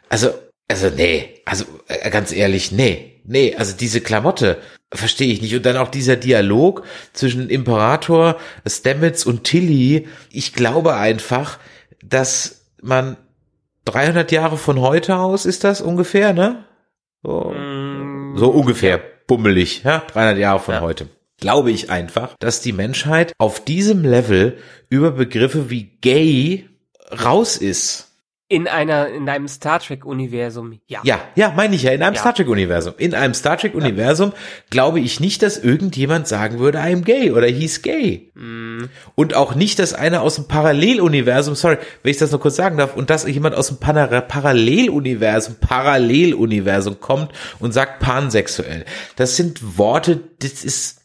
Also, also nee, also äh, ganz ehrlich, nee, nee, also diese Klamotte verstehe ich nicht. Und dann auch dieser Dialog zwischen Imperator, Stamets und Tilly. Ich glaube einfach, dass man 300 Jahre von heute aus ist das ungefähr, ne? So, mm, so ungefähr, bummelig, ja, 300 Jahre von ja. heute. Glaube ich einfach, dass die Menschheit auf diesem Level über Begriffe wie gay raus ist. In einer, in einem Star Trek Universum, ja. Ja, ja, meine ich ja, in einem ja. Star Trek Universum. In einem Star Trek Universum ja. glaube ich nicht, dass irgendjemand sagen würde, I'm gay oder he's gay. Mm. Und auch nicht, dass einer aus dem Paralleluniversum, sorry, wenn ich das noch kurz sagen darf, und dass jemand aus dem Paralleluniversum, Paralleluniversum kommt und sagt pansexuell. Das sind Worte, das ist,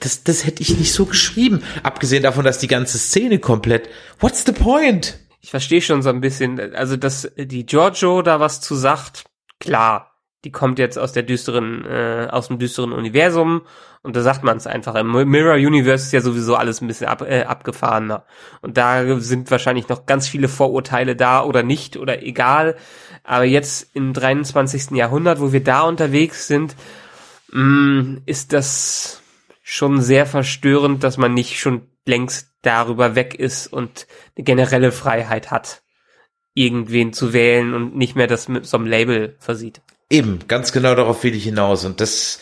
das, das hätte ich nicht so geschrieben. Abgesehen davon, dass die ganze Szene komplett, what's the point? Ich verstehe schon so ein bisschen, also dass die Giorgio da was zu sagt, klar, die kommt jetzt aus der düsteren, äh, aus dem düsteren Universum und da sagt man es einfach. Im Mirror Universe ist ja sowieso alles ein bisschen ab, äh, abgefahrener. Und da sind wahrscheinlich noch ganz viele Vorurteile da oder nicht oder egal. Aber jetzt im 23. Jahrhundert, wo wir da unterwegs sind, mh, mm, ist das schon sehr verstörend, dass man nicht schon längst darüber weg ist und eine generelle Freiheit hat, irgendwen zu wählen und nicht mehr das mit so einem Label versieht. Eben, ganz genau darauf will ich hinaus. Und das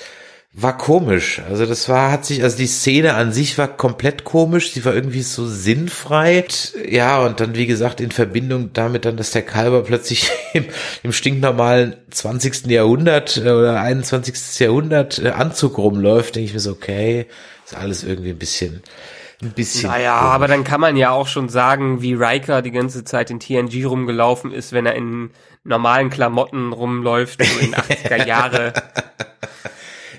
war komisch. Also das war, hat sich, also die Szene an sich war komplett komisch. Sie war irgendwie so sinnfrei. Ja, und dann, wie gesagt, in Verbindung damit dann, dass der Kalber plötzlich <laughs> im, im stinknormalen 20. Jahrhundert äh, oder 21. Jahrhundert äh, Anzug rumläuft, denke ich mir so, okay, ist alles irgendwie ein bisschen, ein bisschen. Naja, komisch. aber dann kann man ja auch schon sagen, wie Riker die ganze Zeit in TNG rumgelaufen ist, wenn er in normalen Klamotten rumläuft, so in 80er <laughs> Jahre.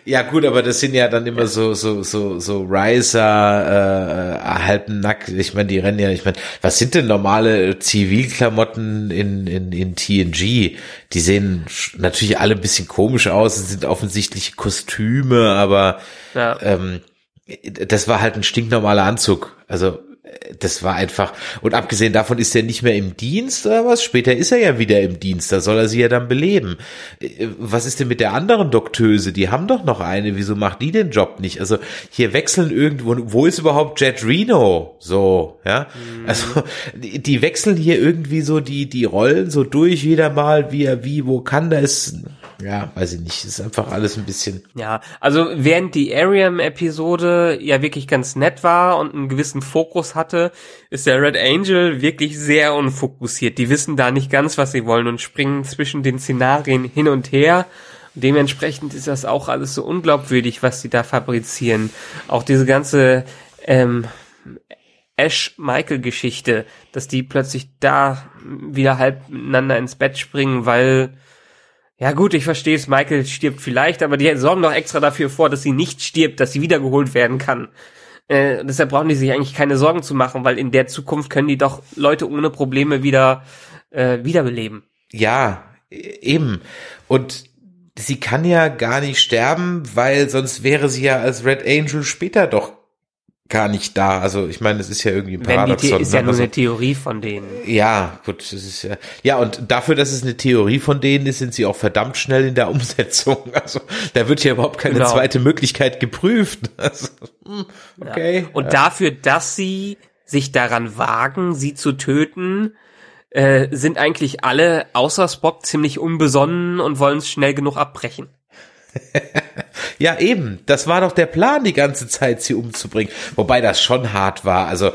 Ja gut, aber das sind ja dann immer so so so so Riser äh, halben nackt. Ich meine, die rennen ja. Ich meine, was sind denn normale Zivilklamotten in in in TNG? Die sehen natürlich alle ein bisschen komisch aus. Es sind offensichtliche Kostüme, aber ja. ähm, das war halt ein stinknormaler Anzug. Also das war einfach, und abgesehen davon ist er nicht mehr im Dienst oder was? Später ist er ja wieder im Dienst, da soll er sie ja dann beleben. Was ist denn mit der anderen Doktöse? Die haben doch noch eine, wieso macht die den Job nicht? Also hier wechseln irgendwo, wo ist überhaupt Jet Reno? So, ja. Mhm. Also die, die, wechseln hier irgendwie so die, die Rollen so durch, jeder mal, wie er, wie, wo kann, da ist, ja, weiß ich nicht, ist einfach alles ein bisschen. Ja, also während die Ariam-Episode ja wirklich ganz nett war und einen gewissen Fokus hatte, ist der Red Angel wirklich sehr unfokussiert. Die wissen da nicht ganz, was sie wollen und springen zwischen den Szenarien hin und her. Dementsprechend ist das auch alles so unglaubwürdig, was sie da fabrizieren. Auch diese ganze ähm, Ash-Michael-Geschichte, dass die plötzlich da wieder halb miteinander ins Bett springen, weil ja gut, ich verstehe es, Michael stirbt vielleicht, aber die sorgen doch extra dafür vor, dass sie nicht stirbt, dass sie wiedergeholt werden kann. Äh, deshalb brauchen die sich eigentlich keine Sorgen zu machen, weil in der Zukunft können die doch Leute ohne Probleme wieder äh, wiederbeleben. Ja, e-, eben. Und sie kann ja gar nicht sterben, weil sonst wäre sie ja als Red Angel später doch gar nicht da. Also ich meine, es ist ja irgendwie ein Paradoxon. Wenn die ist ja ne? nur also, eine Theorie von denen. Ja, gut, das ist ja. Ja, und dafür, dass es eine Theorie von denen ist, sind sie auch verdammt schnell in der Umsetzung. <laughs> Also da wird ja überhaupt keine genau. zweite Möglichkeit geprüft. <laughs> Also, hm, okay. Ja. Und ja. dafür, dass sie sich daran wagen, sie zu töten, äh, sind eigentlich alle außer Spock ziemlich unbesonnen und wollen es schnell genug abbrechen. <laughs> ja, eben. Das war doch der Plan, die ganze Zeit sie umzubringen. Wobei das schon hart war. Also,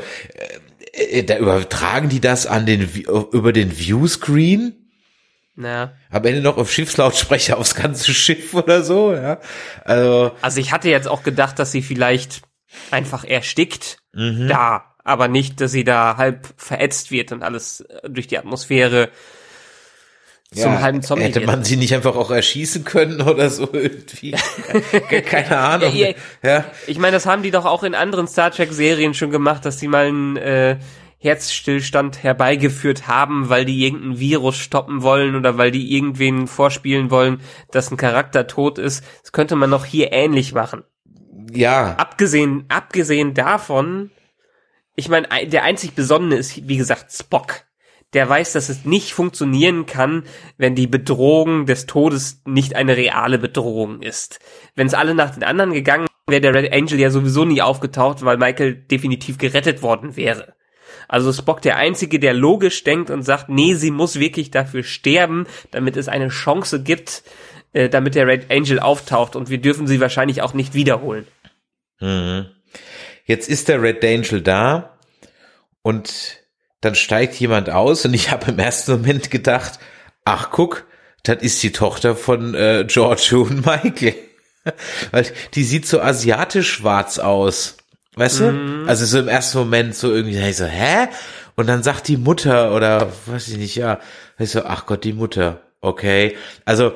äh, äh da übertragen die das an den, über den Viewscreen. Ja. Am Ende noch auf Schiffslautsprecher aufs ganze <laughs> Schiff oder so, ja. Also, also ich hatte jetzt auch gedacht, dass sie vielleicht einfach erstickt mhm. da, aber nicht, dass sie da halb verätzt wird und alles äh, durch die Atmosphäre zum halben Zombie Hätte man sie nicht einfach auch erschießen können <laughs> oder so irgendwie? Ke- Keine <laughs> Ahnung. Ja, Ja, Ich meine, das haben die doch auch in anderen Star Trek Serien schon gemacht, dass sie mal einen äh, Herzstillstand herbeigeführt haben, weil die irgendein Virus stoppen wollen oder weil die irgendwen vorspielen wollen, dass ein Charakter tot ist. Das könnte man noch hier ähnlich machen. ja, Abgesehen, abgesehen davon, ich meine, ein- der einzig Besonnene ist, wie gesagt, Spock. Der weiß, dass es nicht funktionieren kann, wenn die Bedrohung des Todes nicht eine reale Bedrohung ist. Wenn es alle nach den anderen gegangen wäre der Red Angel ja sowieso nie aufgetaucht, weil Michael definitiv gerettet worden wäre. Also Spock der Einzige, der logisch denkt und sagt, nee, sie muss wirklich dafür sterben, damit es eine Chance gibt, äh, damit der Red Angel auftaucht und wir dürfen sie wahrscheinlich auch nicht wiederholen. jetzt ist der Red Angel da und dann steigt jemand aus und ich habe im ersten Moment gedacht, ach guck, das ist die Tochter von äh, Giorgio <laughs> und Michael. Weil die sieht so asiatisch schwarz aus. Weißt du? Also so im ersten Moment so irgendwie, ich so, hä? Und dann sagt die Mutter oder weiß ich nicht, ja, ich so, ach Gott, die Mutter. Okay. Also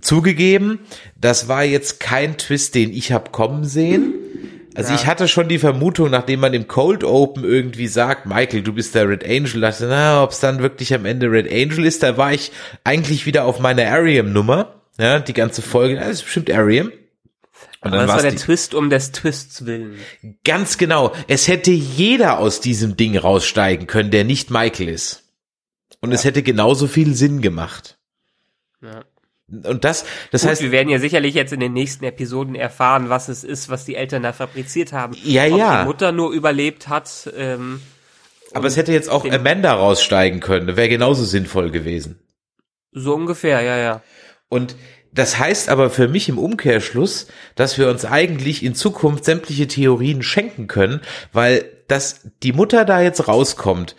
zugegeben, das war jetzt kein Twist, den ich hab kommen sehen. Also Ja. ich hatte schon die Vermutung, nachdem man im Cold Open irgendwie sagt, Michael, du bist der Red Angel, dachte, na, ob es dann wirklich am Ende Red Angel ist, da war ich eigentlich wieder auf meiner Ariam-Nummer. Ja, die ganze Folge, das ist bestimmt Ariam. Und Aber das war der die- Twist um des Twists willen. Ganz genau. Es hätte jeder aus diesem Ding raussteigen können, der nicht Michael ist. Und es hätte genauso viel Sinn gemacht. Ja. Und das, das Gut, heißt, wir werden ja sicherlich jetzt in den nächsten Episoden erfahren, was es ist, was die Eltern da fabriziert haben. Ja, Ob ja. die Mutter nur überlebt hat. Ähm, aber es hätte jetzt auch Amanda raussteigen können. Wäre genauso sinnvoll gewesen. so ungefähr, ja, ja. Und das heißt aber für mich im Umkehrschluss, dass wir uns eigentlich in Zukunft sämtliche Theorien schenken können, weil dass die Mutter da jetzt rauskommt.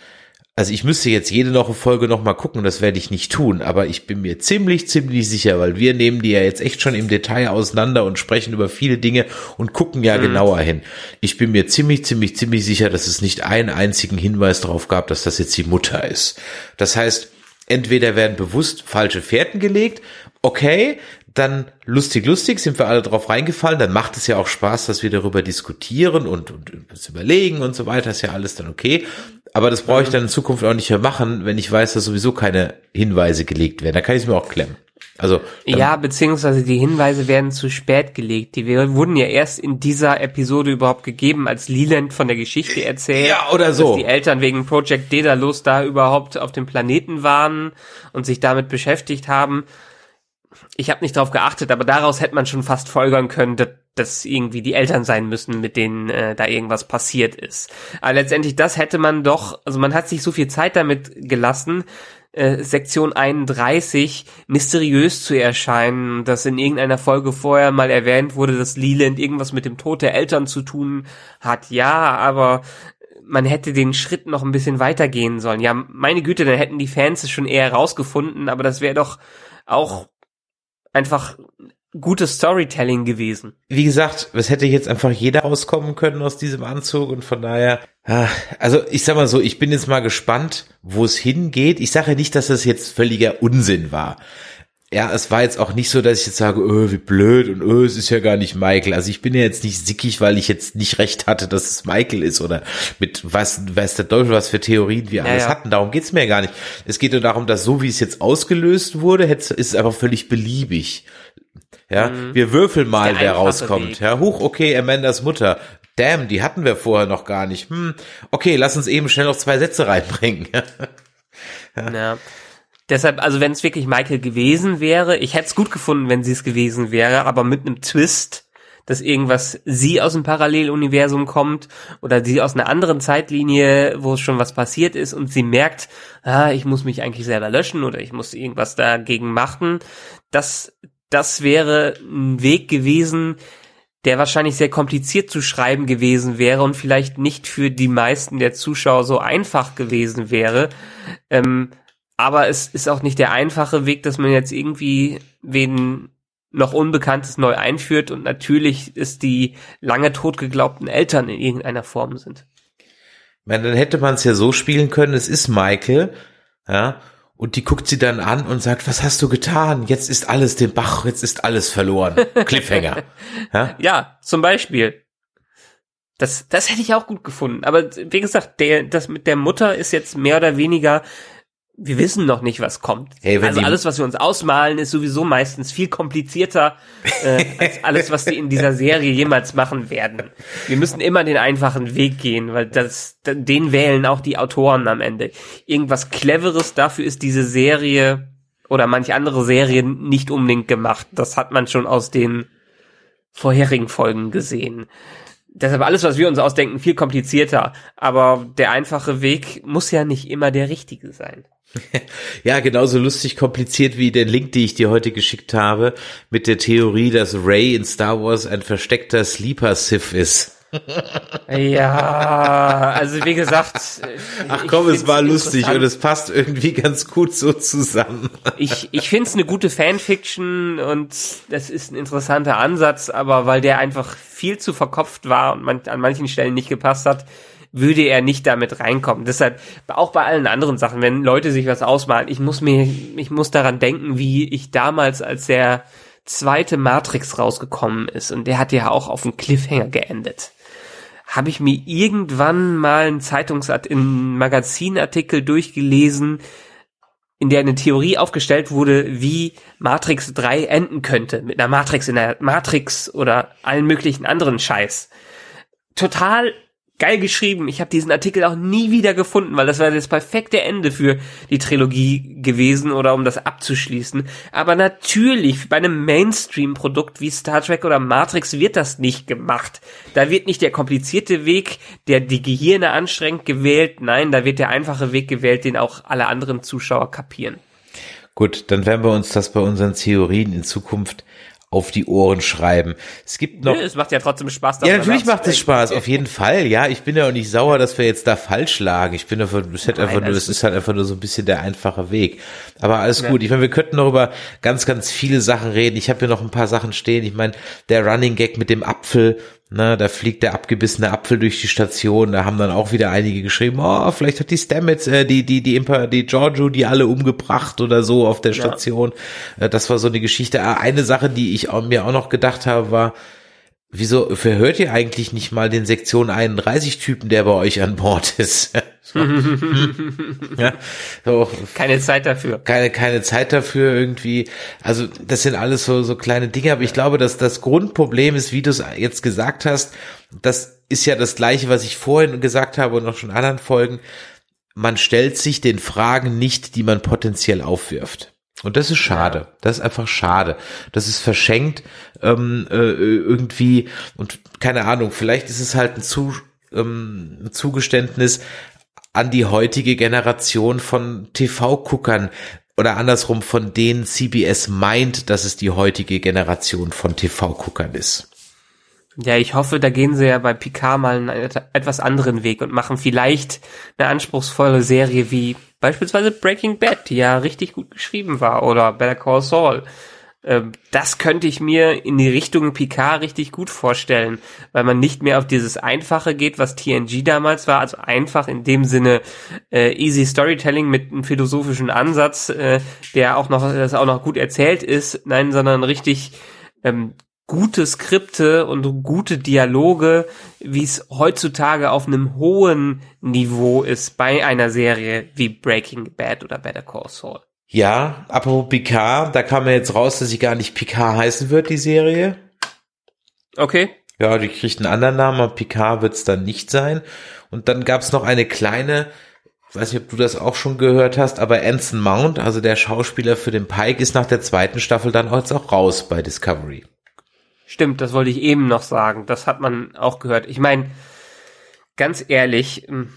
Also ich müsste jetzt jede noch Folge noch mal gucken, das werde ich nicht tun, aber ich bin mir ziemlich, ziemlich sicher, weil wir nehmen die ja jetzt echt schon im Detail auseinander und sprechen über viele Dinge und gucken ja genauer hin. Ich bin mir ziemlich, ziemlich, ziemlich sicher, dass es nicht einen einzigen Hinweis darauf gab, dass das jetzt die Mutter ist. Das heißt, entweder werden bewusst falsche Fährten gelegt, okay, dann lustig, lustig, sind wir alle drauf reingefallen, dann macht es ja auch Spaß, dass wir darüber diskutieren und, und uns überlegen und so weiter, ist ja alles dann okay. Aber das brauche ich dann in Zukunft auch nicht mehr machen, wenn ich weiß, dass sowieso keine Hinweise gelegt werden. Da kann ich es mir auch klemmen. Also, Ja, beziehungsweise die Hinweise werden zu spät gelegt. Die wurden ja erst in dieser Episode überhaupt gegeben, als Leland von der Geschichte erzählt. Ja, oder so. Dass die Eltern wegen Project Daedalus da überhaupt auf dem Planeten waren und sich damit beschäftigt haben. Ich habe nicht drauf geachtet, aber daraus hätte man schon fast folgern können, dass, dass irgendwie die Eltern sein müssen, mit denen äh, da irgendwas passiert ist. Aber letztendlich, das hätte man doch, also man hat sich so viel Zeit damit gelassen, äh, Sektion 31 mysteriös zu erscheinen, dass in irgendeiner Folge vorher mal erwähnt wurde, dass Leland irgendwas mit dem Tod der Eltern zu tun hat. Ja, aber man hätte den Schritt noch ein bisschen weitergehen sollen. Ja, meine Güte, dann hätten die Fans es schon eher rausgefunden, aber das wäre doch auch einfach gutes Storytelling gewesen. wie gesagt, es hätte jetzt einfach jeder rauskommen können aus diesem Anzug und von daher, ah, also ich sag mal so, ich bin jetzt mal gespannt, wo es hingeht. Ich sage ja nicht, dass das jetzt völliger Unsinn war. Ja, es war jetzt auch nicht so, dass ich jetzt sage, öh, wie blöd und öh, es ist ja gar nicht Michael. Also ich bin ja jetzt nicht sickig, weil ich jetzt nicht recht hatte, dass es Michael ist oder mit was weiß der Teufel, was für Theorien wir Ja, alles ja. hatten. Darum geht's mir ja gar nicht. Es geht nur darum, dass so wie es jetzt ausgelöst wurde, ist es einfach völlig beliebig. Ja, wir würfeln mal, wer rauskommt. Weg. Ja, huch, okay, Amandas Mutter. Damn, die hatten wir vorher noch gar nicht. Hm, okay, lass uns eben schnell noch zwei Sätze reinbringen. <laughs> Ja. Deshalb, also wenn es wirklich Michael gewesen wäre, ich hätte es gut gefunden, wenn sie es gewesen wäre, aber mit einem Twist, dass irgendwas sie aus dem Paralleluniversum kommt oder sie aus einer anderen Zeitlinie, wo schon was passiert ist und sie merkt, ah, ich muss mich eigentlich selber löschen oder ich muss irgendwas dagegen machen. Das, das wäre ein Weg gewesen, der wahrscheinlich sehr kompliziert zu schreiben gewesen wäre und vielleicht nicht für die meisten der Zuschauer so einfach gewesen wäre. Ähm, aber es ist auch nicht der einfache Weg, dass man jetzt irgendwie wen noch Unbekanntes neu einführt und natürlich ist die lange tot geglaubten Eltern in irgendeiner Form sind. Meine, dann hätte man es ja so spielen können, es ist Michael, ja, Und die guckt sie dann an und sagt, was hast du getan? Jetzt ist alles den Bach, jetzt ist alles verloren. <laughs> Cliffhanger. Ja? ja, zum Beispiel. Das, das hätte ich auch gut gefunden. Aber wie gesagt, der, das mit der Mutter ist jetzt mehr oder weniger wir wissen noch nicht, was kommt. Hey, also alles, was wir uns ausmalen, ist sowieso meistens viel komplizierter äh, als alles, was die in dieser Serie jemals machen werden. Wir müssen immer den einfachen Weg gehen, weil das, den wählen auch die Autoren am Ende. Irgendwas Cleveres dafür ist diese Serie oder manche andere Serien nicht unbedingt gemacht. Das hat man schon aus den vorherigen Folgen gesehen. Deshalb alles, was wir uns ausdenken, viel komplizierter. Aber der einfache Weg muss ja nicht immer der richtige sein. <laughs> Ja, genauso lustig kompliziert wie der Link, den ich dir heute geschickt habe, mit der Theorie, dass Ray in Star Wars ein versteckter Sleeper Sith ist. Ja, also wie gesagt. Ach komm, es war lustig und es passt irgendwie ganz gut so zusammen. Ich, ich finde es eine gute Fanfiction und das ist ein interessanter Ansatz, aber weil der einfach viel zu verkopft war und man, an manchen Stellen nicht gepasst hat, würde er nicht damit reinkommen. Deshalb auch bei allen anderen Sachen, wenn Leute sich was ausmalen, ich muss mir, ich muss daran denken, wie ich damals, als der zweite Matrix rausgekommen ist und der hat ja auch auf dem Cliffhanger geendet habe ich mir irgendwann mal einen Zeitungsart in Magazinartikel durchgelesen, in der eine Theorie aufgestellt wurde, wie Matrix 3 enden könnte. Mit einer Matrix in der Matrix oder allen möglichen anderen Scheiß. Total geil geschrieben. Ich habe diesen Artikel auch nie wieder gefunden, weil das wäre das perfekte Ende für die Trilogie gewesen oder um das abzuschließen. Aber natürlich, bei einem Mainstream-Produkt wie Star Trek oder Matrix wird das nicht gemacht. Da wird nicht der komplizierte Weg, der die Gehirne anstrengt, gewählt. Nein, da wird der einfache Weg gewählt, den auch alle anderen Zuschauer kapieren. Gut, dann werden wir uns das bei unseren Theorien in Zukunft auf die Ohren schreiben. Es gibt noch. Nö, es macht ja trotzdem Spaß. Ja, natürlich macht es Spaß, auf jeden Fall. Ja, ich bin ja auch nicht sauer, dass wir jetzt da falsch lagen. Ich bin einfach, das, Nein, einfach nur, das ist halt einfach nur so ein bisschen der einfache Weg. Aber alles ja. gut. Ich meine, wir könnten noch über ganz, ganz viele Sachen reden. Ich habe hier noch ein paar Sachen stehen. Ich meine, der Running Gag mit dem Apfel na, da fliegt der abgebissene Apfel durch die Station. Da haben dann auch wieder einige geschrieben, oh, vielleicht hat die Stamets, äh, die, die, die Imper, die Giorgio, die alle umgebracht oder so auf der Station. Ja. Äh, das war so eine Geschichte. Ah, eine Sache, die ich mir auch noch gedacht habe, war, wieso verhört ihr eigentlich nicht mal den Sektion 31 Typen, der bei euch an Bord ist? <laughs> <laughs> ja, so. Keine Zeit dafür. Keine, keine Zeit dafür irgendwie. Also das sind alles so, so kleine Dinge, aber ich glaube, dass das Grundproblem ist, wie du es jetzt gesagt hast, das ist ja das gleiche, was ich vorhin gesagt habe und auch schon in anderen Folgen. Man stellt sich den Fragen nicht, die man potenziell aufwirft. Und das ist schade. Das ist einfach schade. Das ist verschenkt ähm, äh, irgendwie und keine Ahnung. Vielleicht ist es halt ein, Zu, ähm, ein Zugeständnis an die heutige Generation von TV-Guckern oder andersrum von denen CBS meint, dass es die heutige Generation von TV-Guckern ist. Ja, ich hoffe, da gehen sie ja bei Picard mal einen etwas anderen Weg und machen vielleicht eine anspruchsvolle Serie wie beispielsweise Breaking Bad, die ja richtig gut geschrieben war, oder Better Call Saul. Ähm, das könnte ich mir in die Richtung Picard richtig gut vorstellen, weil man nicht mehr auf dieses Einfache geht, was TNG damals war, also einfach in dem Sinne äh, easy Storytelling mit einem philosophischen Ansatz, äh, der auch noch, das auch noch gut erzählt ist, nein, sondern richtig ähm, gute Skripte und gute Dialoge, wie es heutzutage auf einem hohen Niveau ist bei einer Serie wie Breaking Bad oder Better Call Saul. Ja, apropos Picard, da kam ja jetzt raus, dass sie gar nicht Picard heißen wird, die Serie. Okay. Ja, die kriegt einen anderen Namen, aber Picard wird es dann nicht sein. Und dann gab es noch eine kleine, weiß nicht, ob du das auch schon gehört hast, aber Anson Mount, also der Schauspieler für den Pike, ist nach der zweiten Staffel dann jetzt auch raus bei Discovery. Stimmt, das wollte ich eben noch sagen. Das hat man auch gehört. Ich meine, ganz ehrlich, ähm,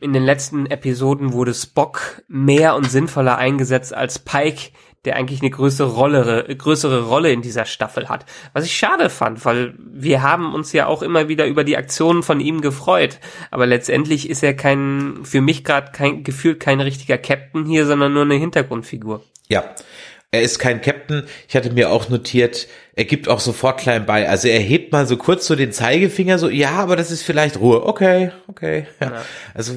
in den letzten Episoden wurde Spock mehr und sinnvoller eingesetzt als Pike, der eigentlich eine größere Rolle, größere Rolle in dieser Staffel hat. Was ich schade fand, weil wir haben uns ja auch immer wieder über die Aktionen von ihm gefreut. Aber letztendlich ist er kein, für mich gerade kein, gefühlt kein richtiger Captain hier, sondern nur eine Hintergrundfigur. Ja. Er ist kein Captain. Ich hatte mir auch notiert, er gibt auch sofort klein bei. Also er hebt mal so kurz so den Zeigefinger, so, ja, aber das ist vielleicht Ruhe. Okay, okay. Ja. Ja. Also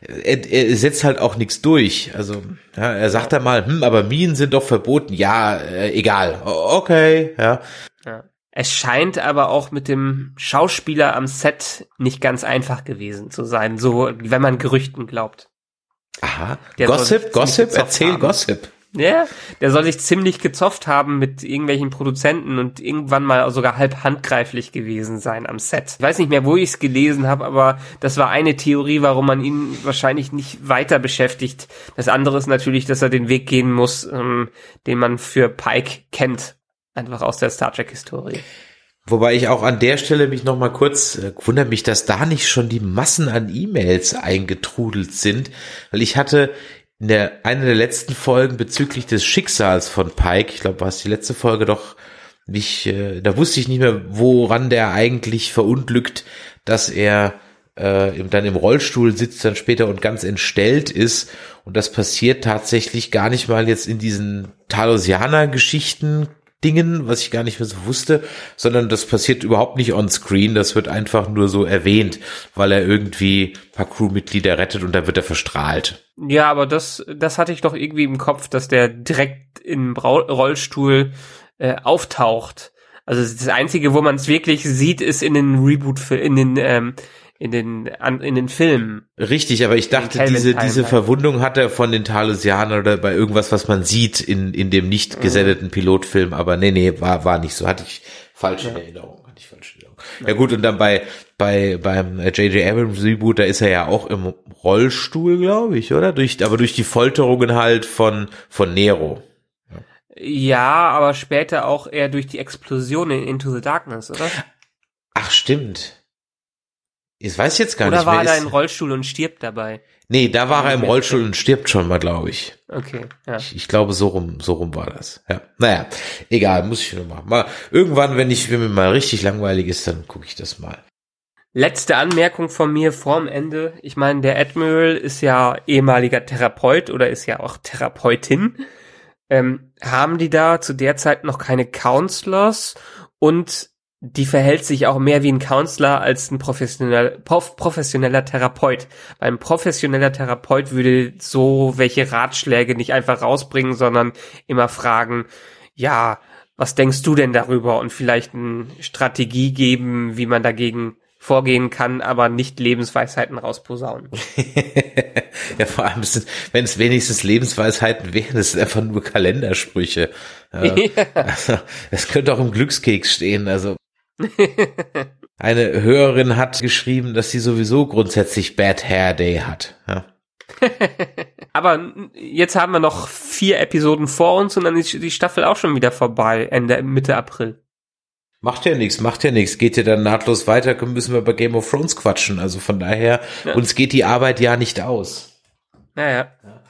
er, er setzt halt auch nichts durch. Also ja, er sagt ja. da mal, hm, aber Minen sind doch verboten. Ja, äh, egal. Okay, ja. ja. Es scheint aber auch mit dem Schauspieler am Set nicht ganz einfach gewesen zu sein, so wenn man Gerüchten glaubt. Aha. Der Gossip, Gossip, erzähl haben. Gossip. Ja, der soll sich ziemlich gezofft haben mit irgendwelchen Produzenten und irgendwann mal sogar halb handgreiflich gewesen sein am Set. Ich weiß nicht mehr, wo ich es gelesen habe, aber das war eine Theorie, warum man ihn wahrscheinlich nicht weiter beschäftigt. Das andere ist natürlich, dass er den Weg gehen muss, ähm, den man für Pike kennt, einfach aus der Star Trek Historie. Wobei ich auch an der Stelle mich noch mal kurz äh, wundere mich, dass da nicht schon die Massen an E-Mails eingetrudelt sind, weil ich hatte in der einer der letzten Folgen bezüglich des Schicksals von Pike, ich glaube, war es die letzte Folge doch nicht, äh, da wusste ich nicht mehr, woran der eigentlich verunglückt, dass er äh, dann im Rollstuhl sitzt dann später und ganz entstellt ist. Und das passiert tatsächlich gar nicht mal jetzt in diesen Talosianer-Geschichten, Dingen, was ich gar nicht mehr so wusste, sondern das passiert überhaupt nicht on screen, das wird einfach nur so erwähnt, weil er irgendwie paar Crewmitglieder rettet und dann wird er verstrahlt. Ja, aber das, das hatte ich doch irgendwie im Kopf, dass der direkt im Rollstuhl äh, auftaucht. Also das Einzige, wo man es wirklich sieht, ist in den Reboot, in den ähm, in den an, in den Filmen. Richtig, aber ich dachte, diese diese Verwundung hat er von den Talosianern oder bei irgendwas, was man sieht in in dem nicht mhm. gesendeten Pilotfilm, aber nee, nee, war war nicht so, hatte ich falsche ja. Erinnerung, hatte ich falsche Erinnerung. Ja. ja gut, und dann bei bei beim J.J. Abrams Reboot, da ist er ja auch im Rollstuhl, glaube ich, oder? Durch aber durch die Folterungen halt von von Nero. Ja, aber später auch eher durch die Explosion in Into the Darkness, oder? Ach, stimmt. Ich weiß jetzt gar Oder nicht. Oder war er im Rollstuhl und stirbt dabei? Nee, da war er im Rollstuhl und stirbt schon mal, glaube ich. Okay, ja. Ich, ich, glaube, so rum, so rum war das. Ja, naja, egal, muss ich nur machen. Mal irgendwann, wenn ich, wenn mir mal richtig langweilig ist, dann gucke ich das mal. Letzte Anmerkung von mir vorm Ende. Ich meine, der Admiral ist ja ehemaliger Therapeut oder ist ja auch Therapeutin. Ähm, haben die da zu der Zeit noch keine Counselors und die verhält sich auch mehr wie ein Counselor als ein professioneller, professioneller Therapeut. Weil ein professioneller Therapeut würde so welche Ratschläge nicht einfach rausbringen, sondern immer fragen, ja, was denkst du denn darüber? Und vielleicht eine Strategie geben, wie man dagegen vorgehen kann, aber nicht Lebensweisheiten rausposaunen. <laughs> ja, vor allem, wenn es wenigstens Lebensweisheiten wären, das sind einfach nur Kalendersprüche. Ja. <laughs> Also, das könnte auch im Glückskeks stehen. Also <laughs> eine Hörerin hat geschrieben, dass sie sowieso grundsätzlich Bad Hair Day hat. Ja. <laughs> Aber jetzt haben wir noch vier Episoden vor uns und dann ist die Staffel auch schon wieder vorbei, Ende, Mitte April. Macht ja nichts, macht ja nichts. Geht ja dann nahtlos weiter, müssen wir bei Game of Thrones quatschen. Also von daher, ja. uns geht die Arbeit ja nicht aus. Naja. Ja.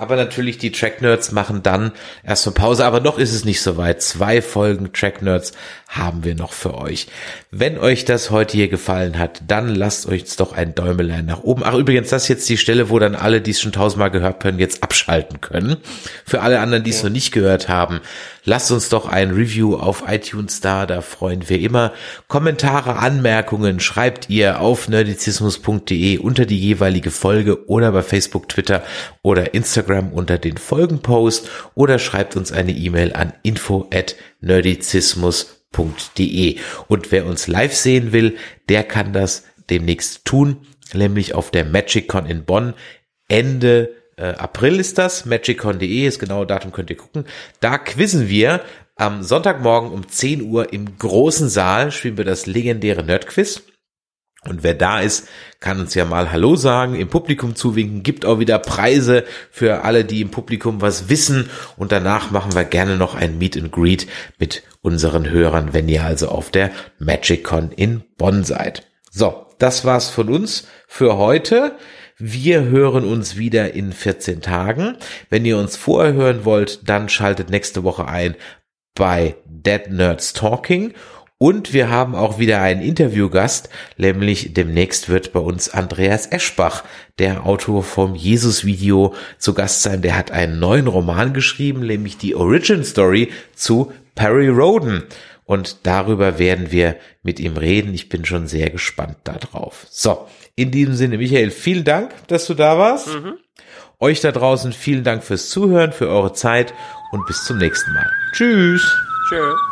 Aber natürlich, die Track Nerds machen dann erstmal Pause. Aber noch ist es nicht so weit. Zwei Folgen Track Nerds haben wir noch für euch. Wenn euch das heute hier gefallen hat, dann lasst euch doch ein Däumelein nach oben. Ach, übrigens, das ist jetzt die Stelle, wo dann alle, die es schon tausendmal gehört haben, jetzt abschalten können. Für alle anderen, die es ja. noch nicht gehört haben, lasst uns doch ein Review auf iTunes da, da freuen wir immer. Kommentare, Anmerkungen schreibt ihr auf nerdizismus.de unter die jeweilige Folge oder bei Facebook, Twitter oder Instagram unter den Folgenpost oder schreibt uns eine E-Mail an info at nerdizismus.de. Und wer uns live sehen will, der kann das demnächst tun, nämlich auf der MagicCon in Bonn Ende äh, April ist das, magicon.de, das genaue Datum könnt ihr gucken. Da quizzen wir am Sonntagmorgen um 10 Uhr im großen Saal, spielen wir das legendäre Nerdquiz. Und wer da ist, kann uns ja mal Hallo sagen, im Publikum zuwinken, gibt auch wieder Preise für alle, die im Publikum was wissen. Und danach machen wir gerne noch ein Meet and Greet mit unseren Hörern, wenn ihr also auf der MagicCon in Bonn seid. So, das war's von uns für heute. Wir hören uns wieder in 14 Tagen. Wenn ihr uns vorher hören wollt, dann schaltet nächste Woche ein bei Dead Nerds Talking. Und wir haben auch wieder einen Interviewgast, nämlich demnächst wird bei uns Andreas Eschbach, der Autor vom Jesus-Video, zu Gast sein. Der hat einen neuen Roman geschrieben, nämlich die Origin Story zu Perry Roden. Und darüber werden wir mit ihm reden. Ich bin schon sehr gespannt darauf. So, in diesem Sinne, Michael, vielen Dank, dass du da warst. Mhm. Euch da draußen vielen Dank fürs Zuhören, für eure Zeit und bis zum nächsten Mal. Tschüss. Tschüss.